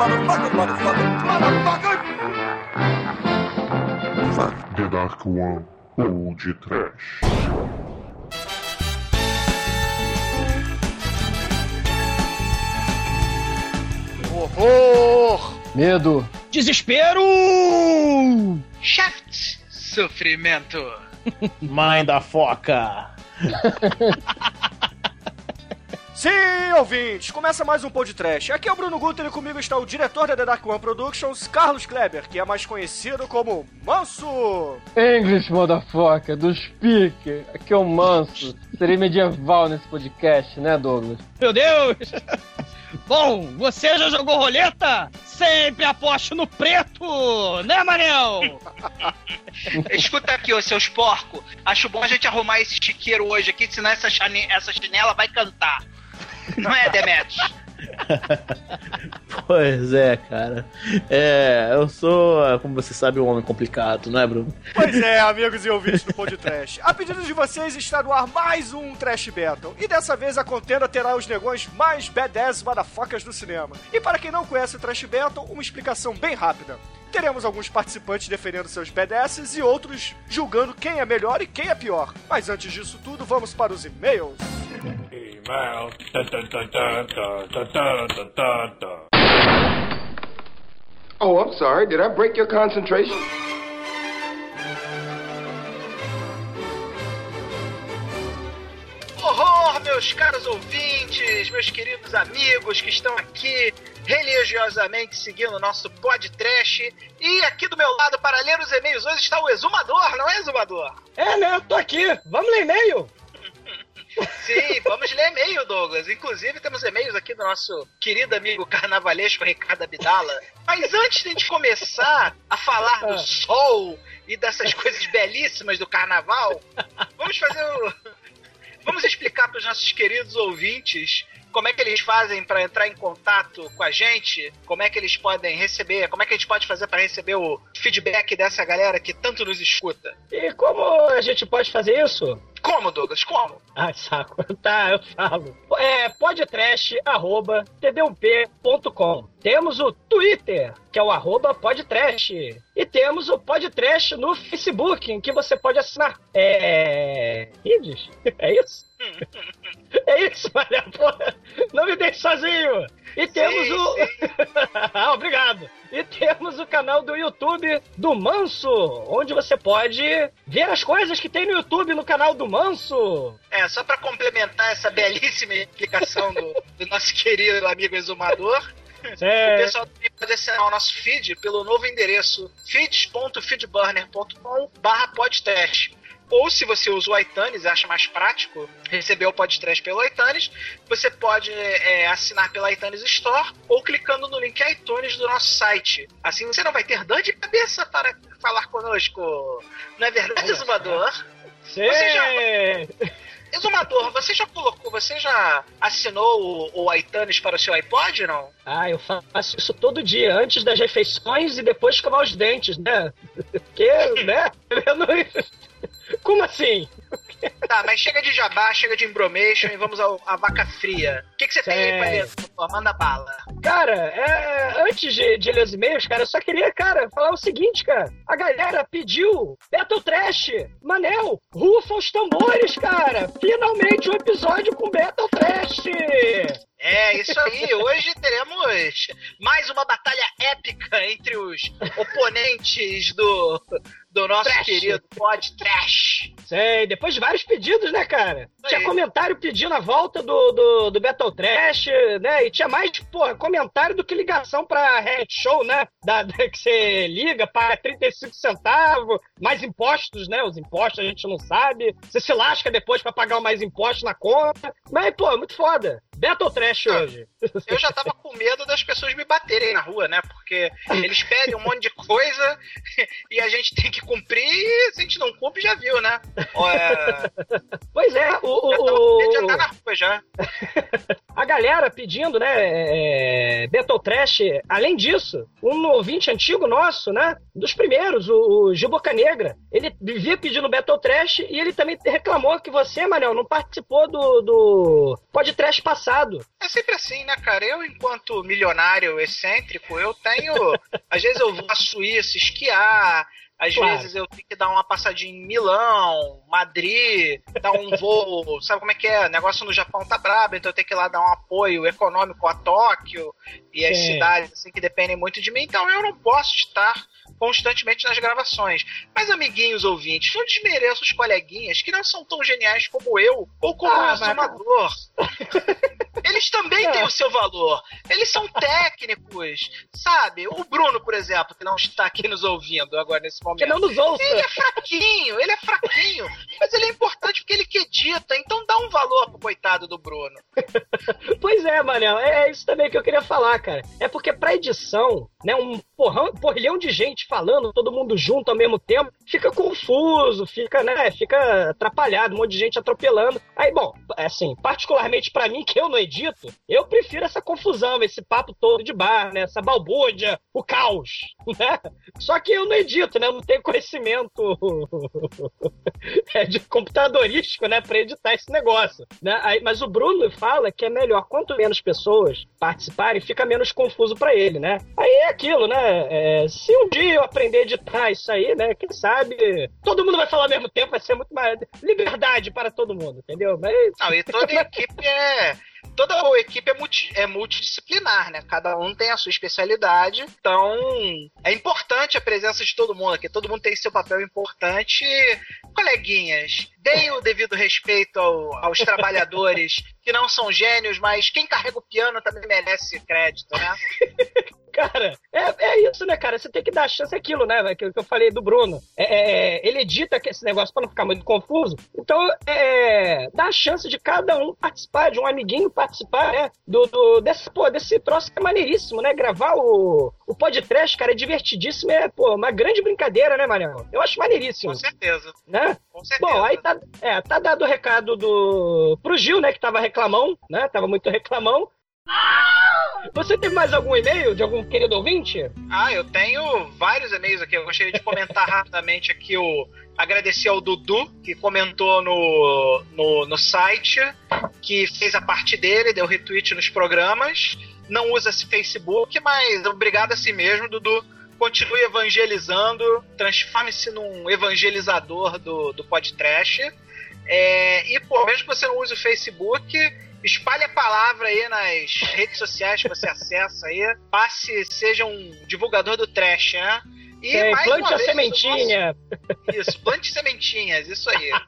motherfucker, motherfucker, motherfucker! Fuck The Dark One ou de Trash. Horror! Medo. Desespero! Shaft! Sofrimento! Mãe da foca! Sim, ouvintes, começa mais um podcast. Aqui é o Bruno Guter e comigo está o diretor da The Dark One Productions, Carlos Kleber, que é mais conhecido como Manso. English, motherfucker, do Speak. Aqui é o Manso. Serei medieval nesse podcast, né, Douglas? Meu Deus! Bom, você já jogou roleta? Sempre aposto no preto, né, Manel? Escuta aqui, ô seus porcos. Acho bom a gente arrumar esse chiqueiro hoje aqui, senão essa, chane- essa chinela vai cantar. Não é, Demetrius? Pois é, cara. É, eu sou, como você sabe, um homem complicado, não é, Bruno? Pois é, amigos e ouvintes do podcast. A pedido de vocês está no ar mais um Trash Battle. E dessa vez a contenda terá os negões mais badass motherfuckers do cinema. E para quem não conhece o Trash Battle, uma explicação bem rápida. Teremos alguns participantes defendendo seus BDSs e outros julgando quem é melhor e quem é pior. Mas antes disso tudo, vamos para os e-mails. E-mail. Oh, I'm sorry. Did I break your concentration? Horror, meus caros ouvintes, meus queridos amigos que estão aqui religiosamente seguindo o nosso podcast. E aqui do meu lado, para ler os e-mails hoje, está o Exumador, não é, Exumador? É, né? Tô aqui. Vamos ler e-mail? Sim, vamos ler e-mail, Douglas. Inclusive, temos e-mails aqui do nosso querido amigo carnavalesco Ricardo Abdala. Mas antes de a gente começar a falar do sol e dessas coisas belíssimas do carnaval, vamos fazer o. Vamos explicar para os nossos queridos ouvintes como é que eles fazem para entrar em contato com a gente, como é que eles podem receber, como é que a gente pode fazer para receber o feedback dessa galera que tanto nos escuta. E como a gente pode fazer isso? Como, Douglas? Como? Ai, saco. Tá, eu falo. É podtrash.td1p.com. Temos o Twitter, que é o arroba podtrash. E temos o podtrash no Facebook, em que você pode assinar. É. Redes? É isso? É isso, Maria, porra. Não me deixe sozinho. E temos Sim, o. ah, obrigado. E temos o canal do YouTube do Manso, onde você pode ver as coisas que tem no YouTube no canal do Manso. É, só para complementar essa belíssima explicação do, do nosso querido amigo exumador, o É, pessoal também pode assinar o nosso feed pelo novo endereço feeds.feedburner.com barra podcast. Ou se você usa o iTunes e acha mais prático receber o podcast pelo iTunes, você pode é, assinar pela iTunes Store ou clicando no link iTunes do nosso site. Assim você não vai ter dor de cabeça para falar conosco. Não é verdade, Exumador? Sim. Exumador, você já colocou, você já assinou o, o iTunes para o seu iPod, não? Ah, eu faço isso todo dia, antes das refeições e depois de escovar os dentes, né? Porque, né? Eu não... Como assim? Tá, mas chega de jabá, chega de embromation e vamos ao, à vaca fria. O que, que você tem aí pra? Pô, Manda bala. Cara, é, antes de, de ler os e-mails, cara, eu só queria, cara, falar o seguinte, cara. A galera pediu Battle Trash. Manel, rufa os tambores, cara. Finalmente um episódio com Battle Trash. É, isso aí. Hoje teremos mais uma batalha épica entre os oponentes do, do nosso Trash. querido Pod Trash. Sei, depois de vários pedidos, né, cara? Tinha comentário pedindo a volta do, do, do Battle Trash, né? E tinha mais, porra, comentário do que ligação pra Red Show, né? Da, da- que você liga, paga 35 centavos, mais impostos, né? Os impostos a gente não sabe. Você se lasca depois pra pagar mais impostos na conta. Mas, pô, muito foda. Battle Trash hoje. Eu já tava com medo das pessoas me baterem na rua, né? Porque eles pedem um monte de coisa e a gente tem que cumprir e se a gente não cumpre, já viu, né? É, Pois é, o. o, o- andar na rua já. a galera pedindo, né, é, Battle Trash, além disso, um, ouvinte antigo nosso, né? Dos primeiros, o, o Gil Boca Negra. Ele vivia pedindo Battle Trash e ele também reclamou que você, Manel, não participou do, do podcast passado. É sempre assim, né, cara? Eu, enquanto milionário excêntrico, eu tenho. às vezes eu vou à Suíça esquiar, às Claro. vezes eu tenho que dar uma passadinha em Milão, Madrid, dar um voo, sabe como é que é? O negócio no Japão tá brabo, então eu tenho que ir lá dar um apoio econômico a Tóquio e as Sim. cidades assim que dependem muito de mim, então eu não posso estar constantemente nas gravações. Mas, amiguinhos ouvintes, não desmereço os coleguinhas que não são tão geniais como eu ou como Ah, o exumador. Eles também É. têm o seu valor. Eles são técnicos, sabe? O Bruno, por exemplo, que não está aqui nos ouvindo agora nesse momento. Que não nos ouça. Ele é fraquinho, ele é fraquinho, mas ele é importante porque ele que edita, então dá um valor pro coitado do Bruno. Pois é, Manel, é é isso também que eu queria falar, cara. É porque pra edição, né, um porrão, porrilhão de gente falando, todo mundo junto ao mesmo tempo, fica confuso, fica, né, fica atrapalhado, um monte de gente atropelando. Aí, bom, assim, particularmente pra mim, que eu não edito, eu prefiro essa confusão, esse papo todo de bar, né, essa balbúrdia, o caos, né? Só que eu não edito, né, eu não tenho conhecimento é, de computadorístico, né, pra editar esse negócio, né? Aí, mas o Bruno fala que é melhor quanto menos pessoas participarem, fica menos confuso pra ele, né? Aí é aquilo, né? É, se um dia eu aprender a editar isso aí, né? Quem sabe todo mundo vai falar ao mesmo tempo, vai ser muito mais liberdade para todo mundo, entendeu? Mas Não, e toda equipe é. Toda a equipe é, multi- é multidisciplinar, né? Cada um tem a sua especialidade. Então, é importante a presença de todo mundo aqui. Todo mundo tem seu papel importante. Coleguinhas, deem o devido respeito ao- aos trabalhadores que não são gênios, mas quem carrega o piano também merece crédito, né? Cara, é, é isso, né, cara? Você tem que dar chance àquilo, né? velho, Que, eu falei do Bruno. É, é, ele edita esse negócio pra não ficar muito confuso. Então, é, dá a chance de cada um participar, de um amiguinho participar, né? Do, do- desse, pô, desse troço que é maneiríssimo, né? Gravar o, o podcast, cara, é divertidíssimo. É, pô, uma grande brincadeira, né, Mariano? Eu acho maneiríssimo, Com certeza. né? Com certeza. Bom, aí tá, é, tá dado o recado do pro Gil, né, que tava reclamão, né? Tava muito reclamão. Você teve mais algum e-mail de algum querido ouvinte? Ah, eu tenho vários e-mails aqui. Eu gostaria de comentar rapidamente aqui o. Agradecer ao Dudu, que comentou no, no, no site, que fez a parte dele, deu retweet nos programas. Não usa esse Facebook, mas obrigado a si mesmo, Dudu. Continue evangelizando, transforme-se num evangelizador do, do podcast. É, e, pô, mesmo que você não use o Facebook, espalhe a palavra aí nas redes sociais que você acessa aí. Passe, seja um divulgador do trash, né? E É, mais plante uma a vez, sementinha. nosso- Isso, plante sementinhas, isso aí.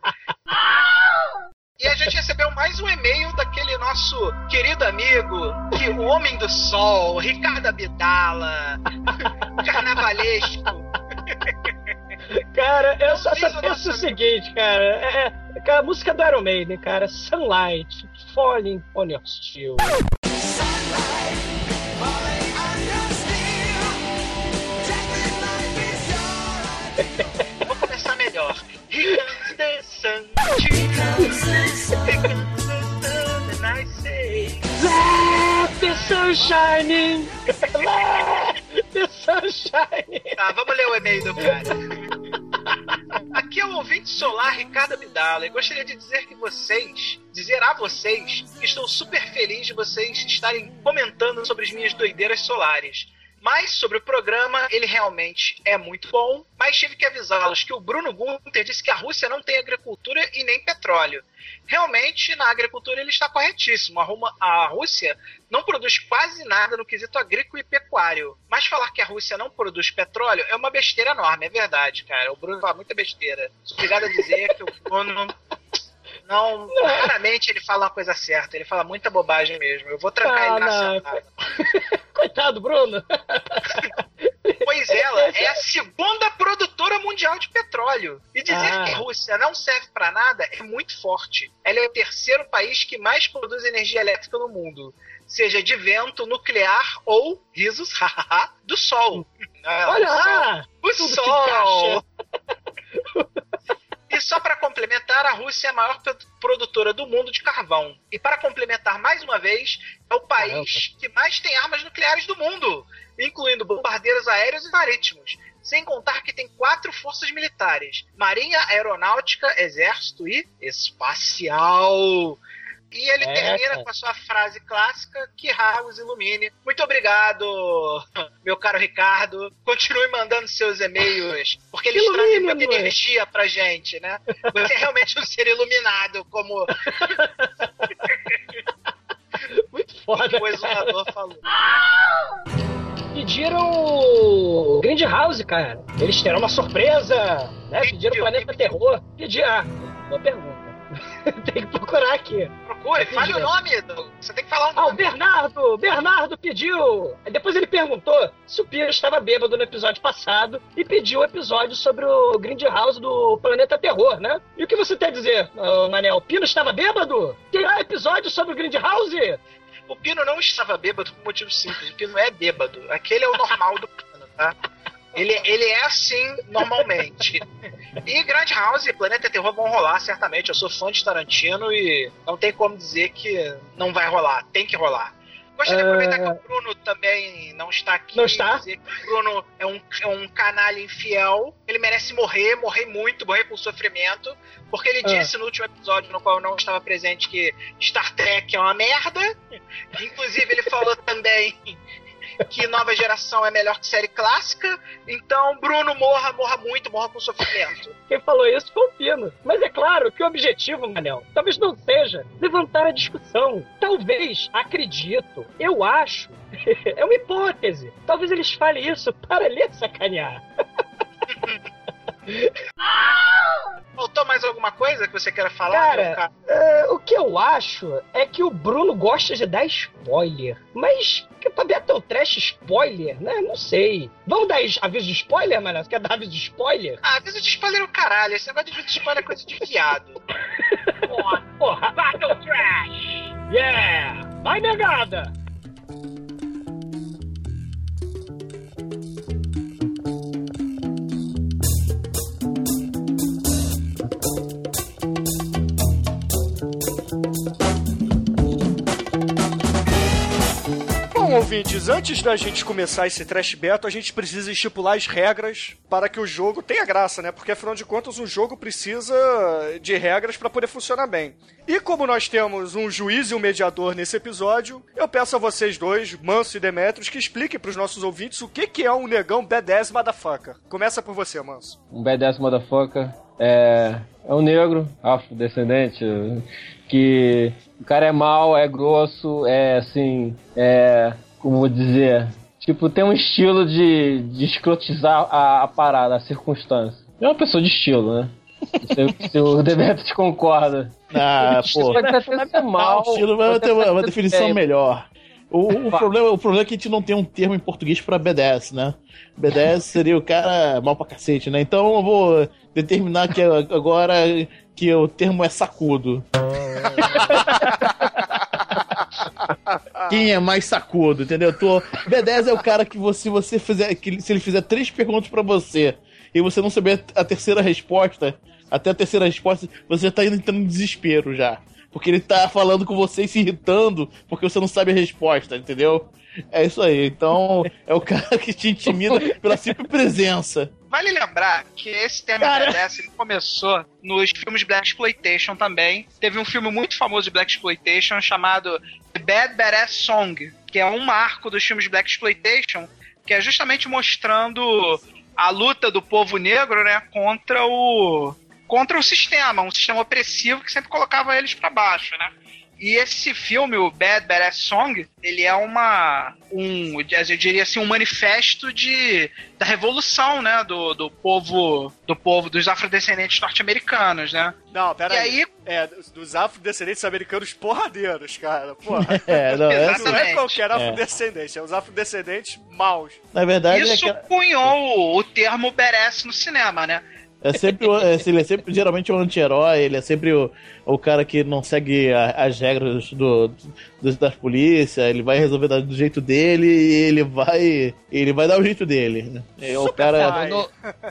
E a gente recebeu mais um e-mail daquele nosso querido amigo, que o Homem do Sol, Ricardo Abdala, carnavalesco. Cara, eu só, penso o seguinte, cara. É, é, a música do Iron Maiden, cara. Sunlight, Falling on Your Steel. Sun shining! The sun shining! Tá, vamos ler o e-mail do cara. Aqui é o ouvinte solar Ricardo Abdala e gostaria de dizer que vocês, dizer a vocês, que estou super feliz de vocês estarem comentando sobre as minhas doideiras solares. Mas sobre o programa, ele realmente é muito bom. Mas tive que avisá-los que o Bruno Gunter disse que a Rússia não tem agricultura e nem petróleo. Realmente, na agricultura ele está corretíssimo. A, Ruma- a Rússia não produz quase nada no quesito agrícola e pecuário. Mas falar que a Rússia não produz petróleo é uma besteira enorme, é verdade, cara. O Bruno fala muita besteira. Obrigado a dizer que o Bruno. Não, raramente ele fala uma coisa certa, ele fala muita bobagem mesmo. Eu vou trancar Ah, ele na não. Coitado, Bruno! Pois ela é a segunda produtora mundial de petróleo. E dizer Ah. que a Rússia não serve pra nada é muito forte. Ela é o terceiro país que mais produz energia elétrica no mundo. Seja de vento, nuclear ou, risos, do sol. Olha lá! O sol! E só para complementar, a Rússia é a maior pro- produtora do mundo de carvão. E para complementar mais uma vez, é o país que mais tem armas nucleares do mundo, incluindo bombardeiros aéreos e marítimos. Sem contar que tem quatro forças militares: Marinha, Aeronáutica, Exército e Espacial. E ele É, termina cara. com a sua frase clássica: Que os ilumine. Muito obrigado, meu caro Ricardo. Continue mandando seus e-mails, porque eles trazem muita energia pra gente, né? Você é realmente um ser iluminado, como Muito foda. o exumador falou. Pediram o Grand House, cara. Eles terão uma surpresa, né? Pediram Planeta. Terror. Pediram. Ah, boa pergunta. Tem que procurar aqui. Procure, fale o nome. Você tem que falar o Ah, o nome. Bernardo! Bernardo pediu! Depois ele perguntou se o Piro estava bêbado no episódio passado e pediu o episódio sobre o Grindhouse do Planeta Terror, né? E o que você tem a dizer, Manel? O Pino estava bêbado? Terá episódio sobre o Grindhouse? O Pino não estava bêbado por motivo simples. O Pino é bêbado. Aquele é o normal do Pino, tá? Ele, ele é assim normalmente. E Grand House e Planeta Terror vão rolar, certamente. Eu sou fã de Tarantino e não tem como dizer que não vai rolar. Tem que rolar. Gostaria de aproveitar que o Bruno também não está aqui. Não está? Dizer que o Bruno é um, é um canalha infiel. Ele merece morrer, morrer muito, morrer com sofrimento. Porque ele Ah. disse no último episódio, no qual eu não estava presente, que Star Trek é uma merda. Inclusive, ele falou também que nova geração é melhor que série clássica. Então, Bruno, morra, morra muito, morra com sofrimento. Quem falou isso foi o Pino. Mas é claro que o objetivo, Manel, talvez não seja levantar a discussão. Talvez, acredito, eu acho, é uma hipótese. Talvez eles falem isso para lhe sacanear. Faltou mais alguma coisa que você queira falar? Cara? É, o que eu acho é que o Bruno gosta de dar spoiler. Mas que pra Battle Trash spoiler, né? Não sei. Vamos dar is- aviso de spoiler, mano? Você quer dar aviso de spoiler? Ah, aviso de spoiler é o caralho. Esse negócio de aviso de spoiler é coisa de viado. Porra, porra. Battle Trash! Yeah! Vai, negada! Ouvintes, antes da gente começar esse trash beta, a gente precisa estipular as regras para que o jogo tenha graça, né? Porque afinal de contas, um jogo precisa de regras para poder funcionar bem. E como nós temos um juiz e um mediador nesse episódio, eu peço a vocês dois, Manso e Demetrios, que expliquem para os nossos ouvintes o que, que é um negão B10 motherfucker. Começa por você, Manso. Um badass motherfucker. É, é um negro, afrodescendente, que o cara é mau, é grosso, é assim, é, como vou dizer, tipo, tem um estilo de, de escrotizar a, a parada, a circunstância. É uma pessoa de estilo, né? Não sei se o Demetrius concorda. Ah, pô. Ser mal. O estilo vai ter uma, ser definição bem. melhor. O, o problema, o problema é que a gente não tem um termo em português pra B10, né? B10 seria o cara mal pra cacete, né? Então eu vou determinar que agora que o termo é sacudo. Quem é mais sacudo, entendeu? Tô... B10 é o cara que você, você fizer, que se ele fizer três perguntas pra você e você não saber a terceira resposta, até a terceira resposta, você já tá entrando em desespero já. Porque ele tá falando com você e se irritando porque você não sabe a resposta, entendeu? É isso aí. Então, é o cara que te intimida pela simples presença. Vale lembrar que esse tema Cara. BDS começou nos filmes Black Exploitation também. Teve um filme muito famoso de Black Exploitation chamado The Bad Badass Song, que é um marco dos filmes Black Exploitation, que é justamente mostrando a luta do povo negro, né, contra o contra o sistema, um sistema opressivo que sempre colocava eles pra baixo, né? E esse filme, o Bad Badass Song, ele é uma. um, eu diria assim, um manifesto de, da revolução, né? Do, do povo. Do povo, dos afrodescendentes norte-americanos, né? Não, pera E aí. aí- É, dos afrodescendentes americanos porradeiros, cara. Porra. É, não, é, Não é qualquer afrodescendente, é os afrodescendentes maus. na verdade, é Isso que- cunhou o, o termo badass no cinema, né? É sempre, o- é, ele é sempre geralmente o anti-herói, ele é sempre o, o cara que não segue a- as regras do, do, das polícias, ele vai resolver da- do jeito dele e ele vai. Ele vai dar o jeito dele. né? É o cara. Ai. No,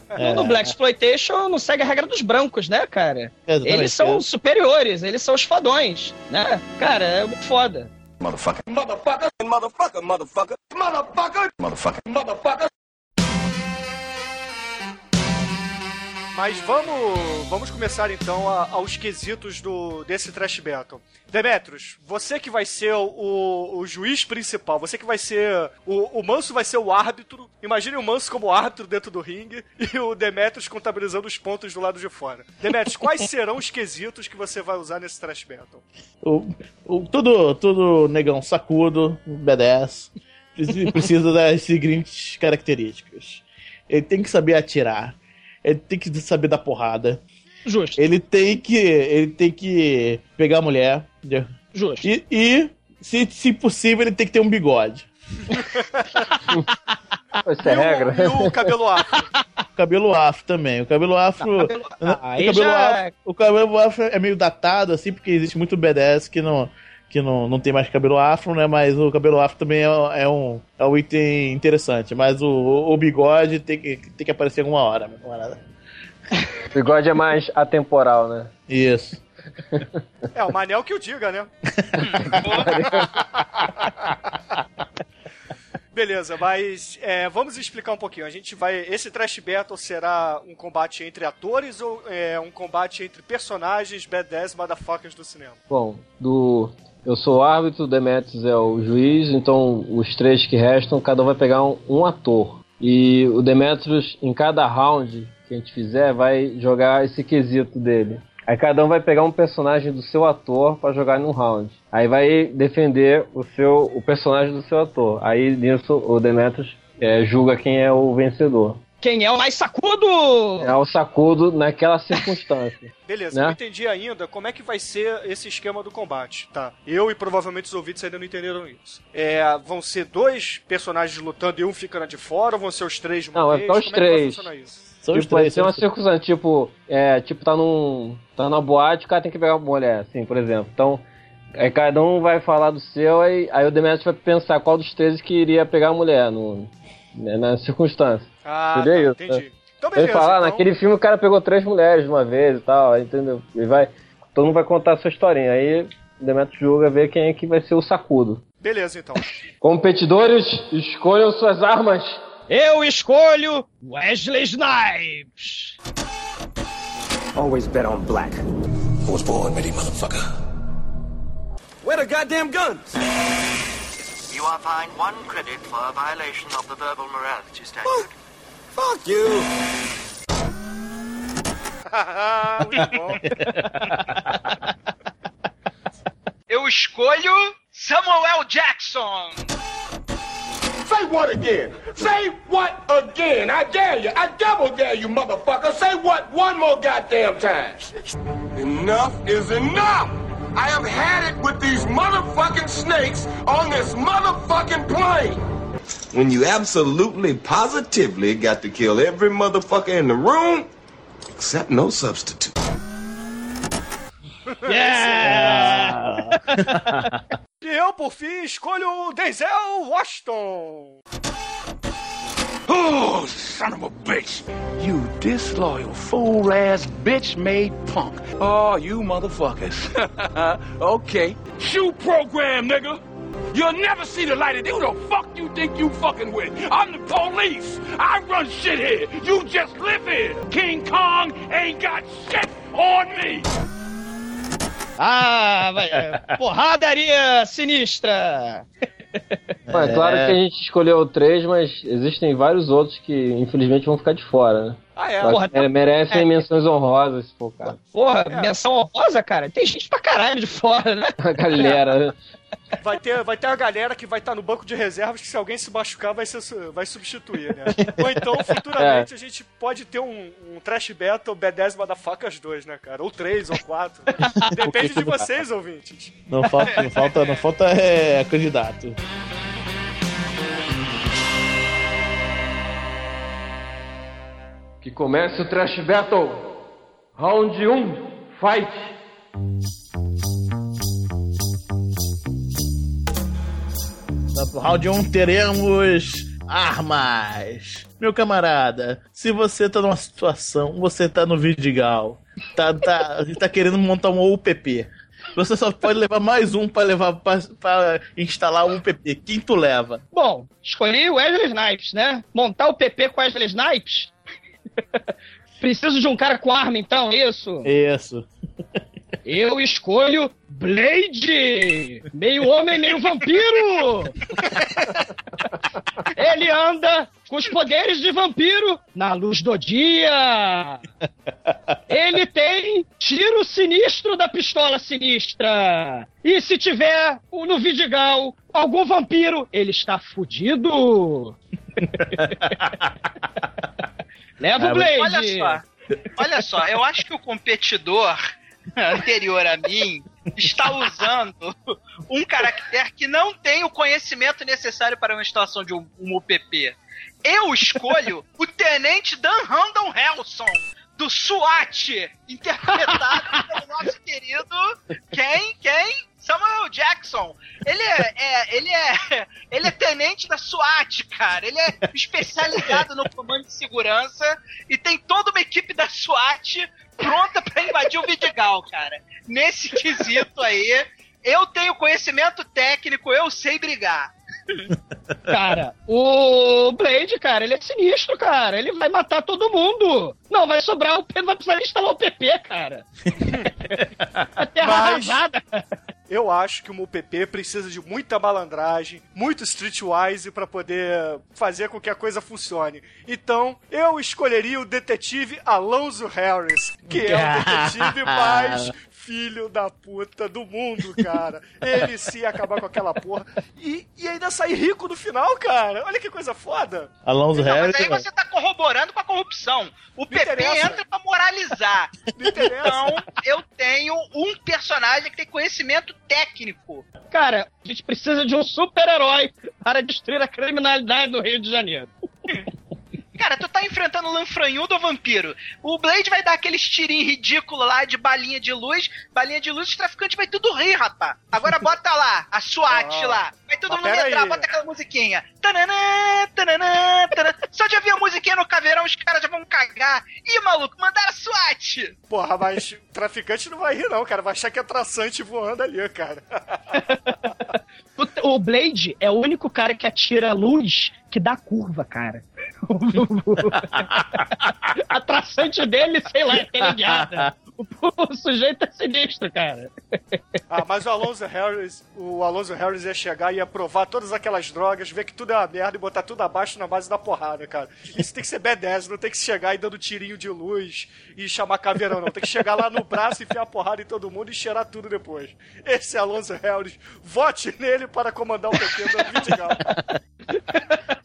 é, no Black Exploitation não segue a regra dos brancos, né, cara? exatamente, Eles são é. superiores, eles são os fodões, né? Cara, é muito foda. Motherfucker. Motherfucker. Motherfucker. Motherfucker. Motherfucker. Motherfucker. Motherfucker. Mas vamos, vamos começar então a- aos quesitos do, desse Trash Battle. Demetrius, você que vai ser o, o juiz principal, você que vai ser. O, o Manso vai ser o árbitro. Imagine o Manso como árbitro dentro do ringue e o Demetrius contabilizando os pontos do lado de fora. Demetrius, quais serão os quesitos que você vai usar nesse Trash Battle? O, o- tudo, tudo negão sacudo, B10. Preci- Precisa das seguintes características. Ele tem que saber atirar. Ele tem que saber dar porrada. Justo, Ele tem que. Ele tem que pegar a mulher. entendeu? justo. E, e se, se possível, ele tem que ter um bigode. Isso é e, regra. o, e o cabelo afro? Cabelo afro também. O cabelo afro. Cabelo- o Aí cabelo já- afro- o cabelo afro é meio datado, assim, porque existe muito BDS que não. Que não, não tem mais cabelo afro, né? Mas o cabelo afro também é, é um, é um item interessante. Mas o, o bigode tem que, tem que aparecer alguma hora, meu camarada. O bigode é mais atemporal, né? Isso. É, o Manel que o diga, né? Beleza, mas é, vamos explicar um pouquinho. A gente vai. Esse Trash Battle será um combate entre atores ou é um combate entre personagens badass motherfuckers do cinema? Bom, do. Eu sou o árbitro, o Demetrius é o juiz, então os três que restam, cada um vai pegar um, um ator. E o Demetrius, em cada round que a gente fizer, vai jogar esse quesito dele. Aí cada um vai pegar um personagem do seu ator pra jogar num round. Aí vai defender o seu o personagem do seu ator. Aí nisso o Demetrius é, julga quem é o vencedor. Quem é o mais sacudo? É o sacudo naquela circunstância. Beleza, Né? não entendi ainda como é que vai ser esse esquema do combate, tá? Eu e provavelmente os ouvintes ainda não entenderam isso. É, vão ser dois personagens lutando e um ficando de fora, ou vão ser os três de uma Não, vai vez? os como é que vai três. funcionar isso? São os tipo, vai três. ser uma circunstância, tipo, é, tipo, tá num. tá na boate, o cara tem que pegar uma mulher, assim, por exemplo. Então, aí cada um vai falar do seu, aí, aí o Demetrius vai pensar qual dos três que iria pegar a mulher no, né, na circunstância. Ah, tá, Seria isso, entendi. Então Ele beleza. fala, ah, então- naquele filme o cara pegou três mulheres de uma vez e tal, entendeu? E vai. Todo mundo vai contar a sua historinha. Aí o Demetrius julga ver quem é que vai ser o sacudo. Beleza, então. Competidores, escolham suas armas. Eu escolho Wesley Snipes. Always bet on black. I was born ready, motherfucker. Where the goddamn guns? You are fined one credit for a violation of the verbal morality statute. Fuck you. Muito bom. Eu escolho Samuel Jackson. Say what again? Say what again? I dare you. I double dare you, motherfucker. Say what one more goddamn time. Enough is enough. I have had it with these motherfucking snakes on this motherfucking plane. When you absolutely, positively got to kill every motherfucker in the room, except no substitute. Yeah! E eu, por fim, escolho o Denzel Washington. Oh, son of a bitch. You disloyal, fool ass, bitch made punk. Oh, you motherfuckers. okay. Shoe program, nigga. You'll never see the light of Who the fuck you think you fucking with? I'm the police. I run shit here. You just live here. King Kong ain't got shit on me. Ah, vai. é, Porradaria sinistra. É claro que a gente escolheu três, mas existem vários outros que infelizmente vão ficar de fora, né? Ah, é. Mas porra, mere- merecem é. menções honrosas, se for caso. Porra, menção honrosa, cara. Tem gente pra caralho de fora, né? A galera, né? Vai ter, vai ter a galera que vai estar no banco de reservas que se alguém se machucar vai, ser, vai substituir, né? Ou então, futuramente, a gente pode ter um, um Trash Battle B10 Motherfuckers 2, né, cara? Ou 3, ou 4. Depende de vocês, ouvintes. Não falta, não falta, não falta é, candidato. Que comece o Trash Battle. Round 1, fight! No round 1 teremos armas. Meu camarada, se você tá numa situação, você tá no Vidigal, tá, tá, tá querendo montar um UPP. Você só pode levar mais um pra levar pra, pra instalar o UPP. Quem tu leva? Bom, escolhi o Wesley Snipes, né? Montar o PP com Wesley Snipes? Preciso de um cara com arma, então, é isso? Isso. Eu escolho Blade! Meio homem, meio vampiro! Ele anda com os poderes de vampiro na luz do dia! Ele tem tiro sinistro da pistola sinistra! E se tiver no Vidigal algum vampiro, ele está fudido! Leva o Blade! Olha só, olha só, eu acho que o competidor anterior a mim está usando um caractere que não tem o conhecimento necessário para uma instalação de um, um UPP. Eu escolho o Tenente Dan Randall Helson, do SWAT, interpretado pelo nosso querido quem? Quem? Samuel Jackson. Ele é, é, ele é, ele é tenente da SWAT, cara. Ele é especializado no comando de segurança e tem toda uma equipe da SWAT pronta pra invadir o Vidigal, cara. Nesse quesito aí, eu tenho conhecimento técnico, eu sei brigar. Cara, o Blade, cara, ele é sinistro, cara. Ele vai matar todo mundo. Não, vai sobrar o Pedro, vai precisar instalar o PP, cara. A terra Mas- arrasada. Eu acho que o UPP precisa de muita malandragem, muito streetwise pra poder fazer com que a coisa funcione. Então, eu escolheria o detetive Alonso Harris, que é o detetive mais filho da puta do mundo, cara. Ele se ia acabar com aquela porra. E, e ainda sair rico no final, cara. Olha que coisa foda. Alonso Não, Harris. mas aí você tá corroborando com a corrupção. O PP interessa. entra pra moralizar. Então, eu tenho um personagem que tem conhecimento técnico. Cara, a gente precisa de um super-herói para destruir a criminalidade do Rio de Janeiro. Cara, tu tá enfrentando o Lanfranhudo ou vampiro? O Blade vai dar aqueles tirinhos ridículos lá de balinha de luz. Balinha de luz, os traficantes vai tudo rir, rapá. Agora bota lá, a SWAT Ah, lá. Vai todo mundo entrar, aí. bota aquela musiquinha. Tananã, tananã, tananã. Só de ouvir a musiquinha no caveirão, os caras já vão cagar. Ih, maluco, mandaram a SWAT. Porra, mas o traficante não vai rir, não, cara. Vai achar que é traçante voando ali, cara. O, o Blade é o único cara que atira luz que dá curva, cara. a traçante dele, sei lá, é teleguiada. O, o sujeito é sinistro, cara. Ah, mas o Alonso Harris, o Alonso Harris ia chegar e ia provar todas aquelas drogas, ver que tudo é uma merda e botar tudo abaixo na base da porrada, cara. Isso tem que ser B10, não tem que chegar e dando tirinho de luz e chamar caveirão, não. Tem que chegar lá no braço, enfiar a porrada em todo mundo e cheirar tudo depois. Esse é Alonso Harris. Vote nele para comandar o PT do Vidigal.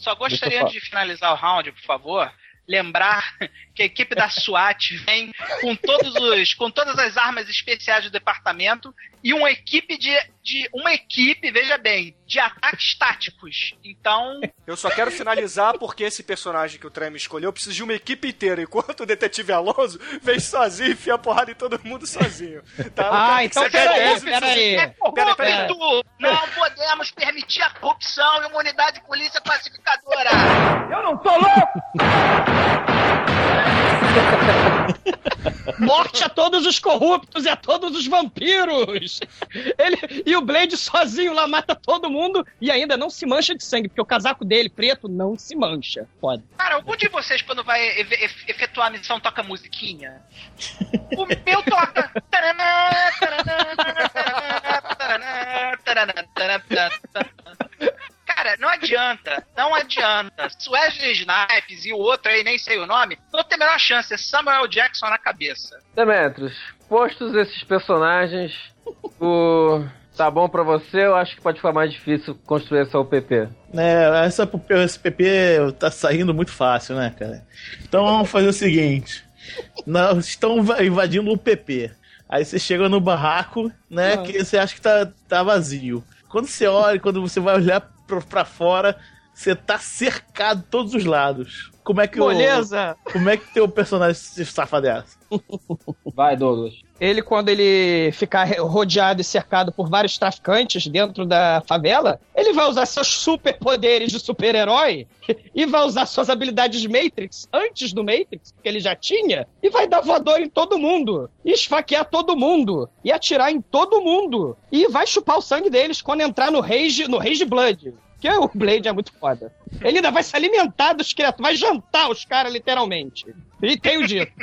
Só gostaria de finalizar o round, por favor. Lembrar que a equipe da SWAT vem com todos os, com todas as armas especiais do departamento e uma equipe de, de uma equipe, veja bem, de ataques táticos. Então, Eu só quero finalizar porque esse personagem que o Trem escolheu precisa de uma equipe inteira, enquanto o detetive Alonso vem sozinho e enfia a porrada em todo mundo sozinho. Tá? Eu Ah, então você peraí, B10 peraí. é Pera, pera. corrupto! Não podemos permitir a corrupção e uma unidade de polícia classificadora. Morte a todos os corruptos e a todos os vampiros! Ele, e o Blade sozinho lá mata todo mundo e ainda não se mancha de sangue, porque o casaco dele, preto, não se mancha. Foda. Cara, algum de vocês, quando vai efe- efe- efetuar a missão, toca musiquinha? O meu toca. Cara, não adianta, não adianta. Se o Wesley Snipes e o outro aí, nem sei o nome, não tem a menor chance. É Samuel Jackson na cabeça. Demetros, postos esses personagens, o... tá bom pra você? Eu acho que pode ficar mais difícil construir essa UPP. É, essa, esse PP tá saindo muito fácil, né, cara? Então vamos fazer o seguinte: nós estão va- invadindo o PP. Aí você chega no barraco, né? Ah. Que você acha que tá, tá vazio. Quando você olha, quando você vai olhar pra, fora, você tá cercado de todos os lados. Como é que Moleza! o. Como é que teu personagem se safa dessa? Vai, Douglas. Ele, quando ele ficar rodeado e cercado por vários traficantes dentro da favela, ele vai usar seus superpoderes de super-herói e vai usar suas habilidades Matrix antes do Matrix, que ele já tinha, e vai dar voador em todo mundo, e esfaquear todo mundo, e atirar em todo mundo, e vai chupar o sangue deles quando entrar no Rage, no Rage Blood. Que o Blade é muito foda. Ele ainda vai se alimentar dos criaturas, vai jantar os caras, literalmente. E tenho dito.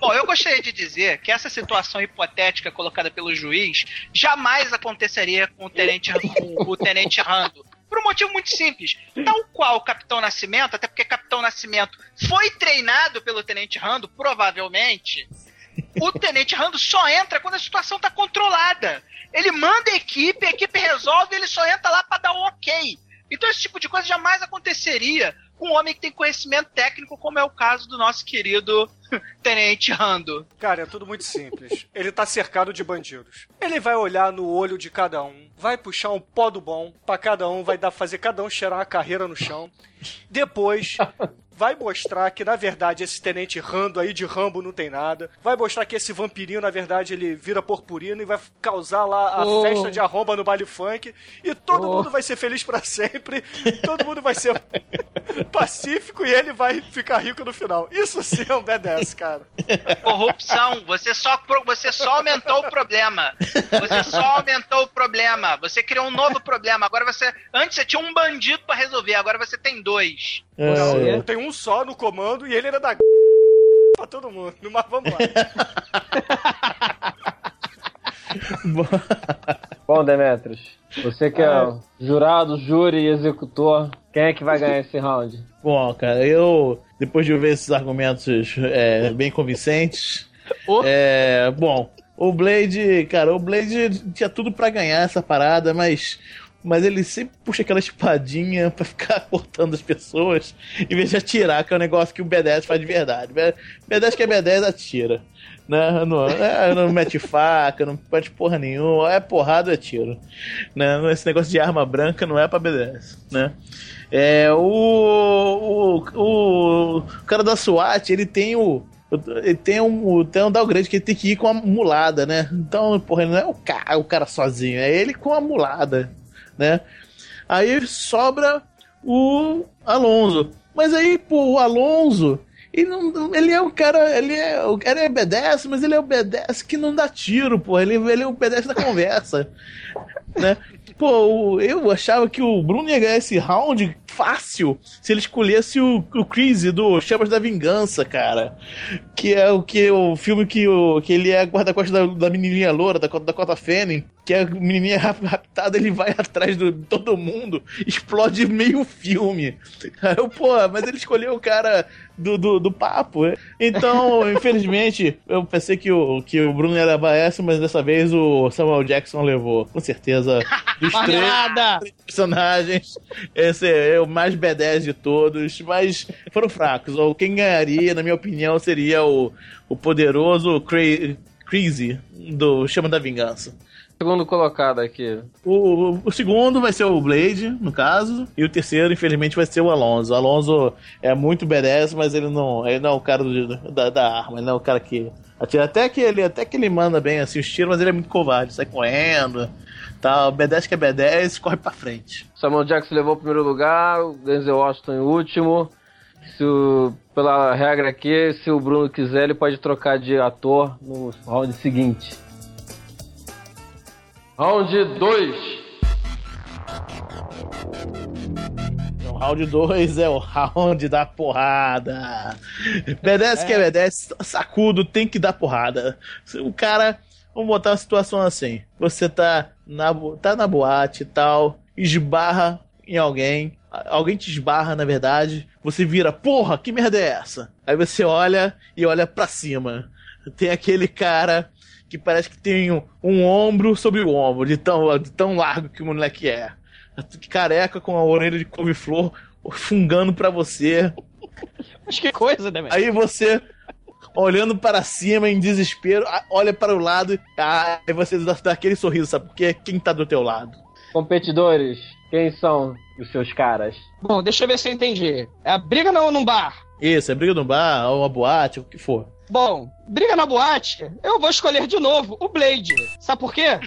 Bom, eu gostaria de dizer que essa situação hipotética colocada pelo juiz jamais aconteceria com o Tenente, com o tenente Rando. Por um motivo muito simples. Tal qual o Capitão Nascimento, até porque Capitão Nascimento foi treinado pelo Tenente Rando, provavelmente. O Tenente Rando só entra quando a situação tá controlada. Ele manda a equipe, a equipe resolve, ele só entra lá para dar o ok. Então esse tipo de coisa jamais aconteceria com um homem que tem conhecimento técnico, como é o caso do nosso querido Tenente Rando. Cara, é tudo muito simples. Ele tá cercado de bandidos. Ele vai olhar no olho de cada um, vai puxar um pó do bom pra cada um, vai dar fazer cada um cheirar uma carreira no chão. Depois vai mostrar que, na verdade, esse tenente Rando aí de Rambo não tem nada. Vai mostrar que esse vampirinho, na verdade, ele vira purpurino e vai causar lá a Oh. festa de arromba no baile funk. E todo Oh. mundo vai ser feliz pra sempre. todo mundo vai ser pacífico e ele vai ficar rico no final. Isso sim é um B10, cara. Corrupção. Você só, você só aumentou o problema. Você só aumentou o problema. Você criou um novo problema. Agora você. Antes você tinha um bandido pra resolver, agora você tem dois. Não, tem um só no comando e ele era da pra todo mundo. Mas vamos lá. Bom, Demetrius, você que é o jurado, júri e executor, quem é que vai ganhar esse round? Bom, cara, eu, depois de ver esses argumentos é, bem convincentes, é, bom, o Blade, cara, o Blade tinha tudo pra ganhar essa parada, mas, mas ele sempre puxa aquela espadinha pra ficar cortando as pessoas, em vez de atirar, que é um negócio que o B10 faz de verdade. B- B10 que é B10 atira. Né? Não, é, não mete faca, não mete porra nenhuma, é porrada é tiro. Né? Esse negócio de arma branca não é pra B10, né? É, o, o, o, o cara da SWAT, ele tem o. Ele tem um, tem um downgrade que ele tem que ir com a mulada, né? Então, porra, ele não é o cara, o cara sozinho, é ele com a mulada, né? Aí sobra o Alonso. Mas aí, pô, o Alonso, ele, não, ele é um cara, ele é, o cara é B10, mas ele é o B10 que não dá tiro, pô. Ele, ele é o B10 da conversa, né? Pô, eu achava que o Bruno ia ganhar esse round fácil se ele escolhesse o, o Chris do Chamas da Vingança, cara. Que é o que o filme que, o, que ele é guarda-costas da, da menininha loura, da, da Cota Fanning, que a menininha rap- raptada, ele vai atrás de todo mundo, explode meio filme. Aí eu, pô, mas ele escolheu o cara do, do, do papo. né? Então, infelizmente, eu pensei que o, que o Bruno ia levar essa, mas dessa vez o Samuel Jackson levou. Com certeza, dos três personagens, esse é o mais B10 de todos, mas foram fracos. Ou quem ganharia, na minha opinião, seria o, o poderoso Cra- Crazy do Chama da Vingança. Segundo colocado aqui. O, o segundo vai ser o Blade, no caso, e o terceiro, infelizmente, vai ser o Alonso. O Alonso é muito B10, mas ele não, ele não é o cara do- da, da arma, ele não é o cara que atira. Até que ele, até que ele manda bem assim os tiros, mas ele é muito covarde, sai correndo. Tal. B10 que é B10, corre pra frente. Samuel Jackson levou o primeiro lugar, o Denzel Washington em último. Se o- pela regra aqui, se o Bruno quiser, ele pode trocar de ator no round seguinte. Round 2. O round 2 é o round da porrada. B10 que é B10, sacudo, tem que dar porrada. O cara, vamos botar uma situação assim: você tá na, tá na boate e tal, esbarra em alguém, alguém te esbarra na verdade, você vira, porra, que merda é essa? Aí você olha e olha pra cima. Tem aquele cara que parece que tem um, um ombro sobre o ombro, de tão, de tão largo que o moleque é. Careca com a orelha de couve-flor fungando pra você. Mas que coisa, né, velho? Aí você olhando para cima em desespero, olha para o lado, ah, aí você dá, dá aquele sorriso, sabe? Porque quem tá do teu lado? Competidores, quem são os seus caras? Bom, deixa eu ver se eu entendi. É a briga no, num bar. Isso, é briga no bar, ou uma boate, o que for. Bom, briga na boate, eu vou escolher de novo o Blade. Sabe por quê?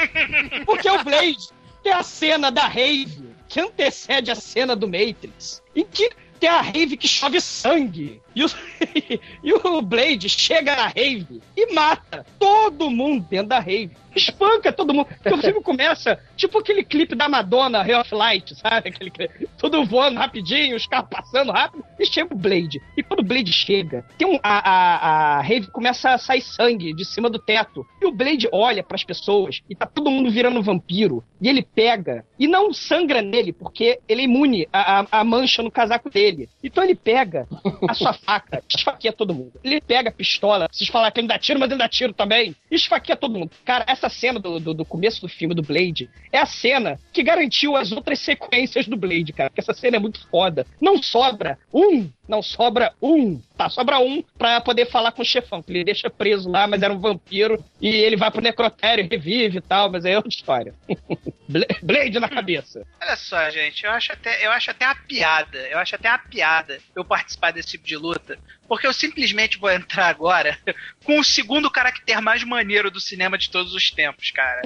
Porque o Blade tem a cena da rave que antecede a cena do Matrix. Em que tem a rave que chove sangue. E o, e o Blade chega na rave e mata todo mundo dentro da rave. Espanca todo mundo. Porque o filme começa tipo aquele clipe da Madonna, Ray of Light, sabe? Aquele, tudo voando rapidinho, os carros passando rápido. E chega o Blade. E quando o Blade chega, tem um, a, a, a rave começa a sair sangue de cima do teto. E o Blade olha pras pessoas e tá todo mundo virando vampiro. E ele pega e não sangra nele, porque ele é imune à, à mancha no casaco dele. Então ele pega a sua faca, esfaqueia todo mundo. Ele pega a pistola, vocês falaram que ele dá tiro, mas ele dá tiro também. Esfaqueia todo mundo. Cara, essa cena do, do, do começo do filme do Blade é a cena que garantiu as outras sequências do Blade, cara. Porque essa cena é muito foda. Não sobra um, não sobra um. Tá, sobra um pra poder falar com o chefão, que ele deixa preso lá, mas era um vampiro. E ele vai pro necrotério, revive e tal, mas aí é outra história. Bla- Blade na cabeça. Olha só, gente, eu acho até, eu acho até uma piada. Eu acho até uma piada eu participar desse tipo de luta. Porque eu simplesmente vou entrar agora com o segundo caractere mais maneiro do cinema de todos os tempos, cara.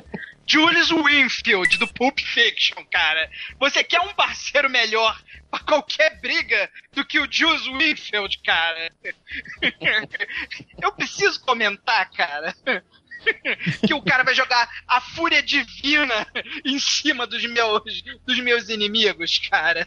Julius Winfield, do Pulp Fiction, cara. Você quer um parceiro melhor pra qualquer briga do que o Julius Winfield, cara? Eu preciso comentar, cara que o cara vai jogar a fúria divina em cima dos meus, dos meus inimigos, cara.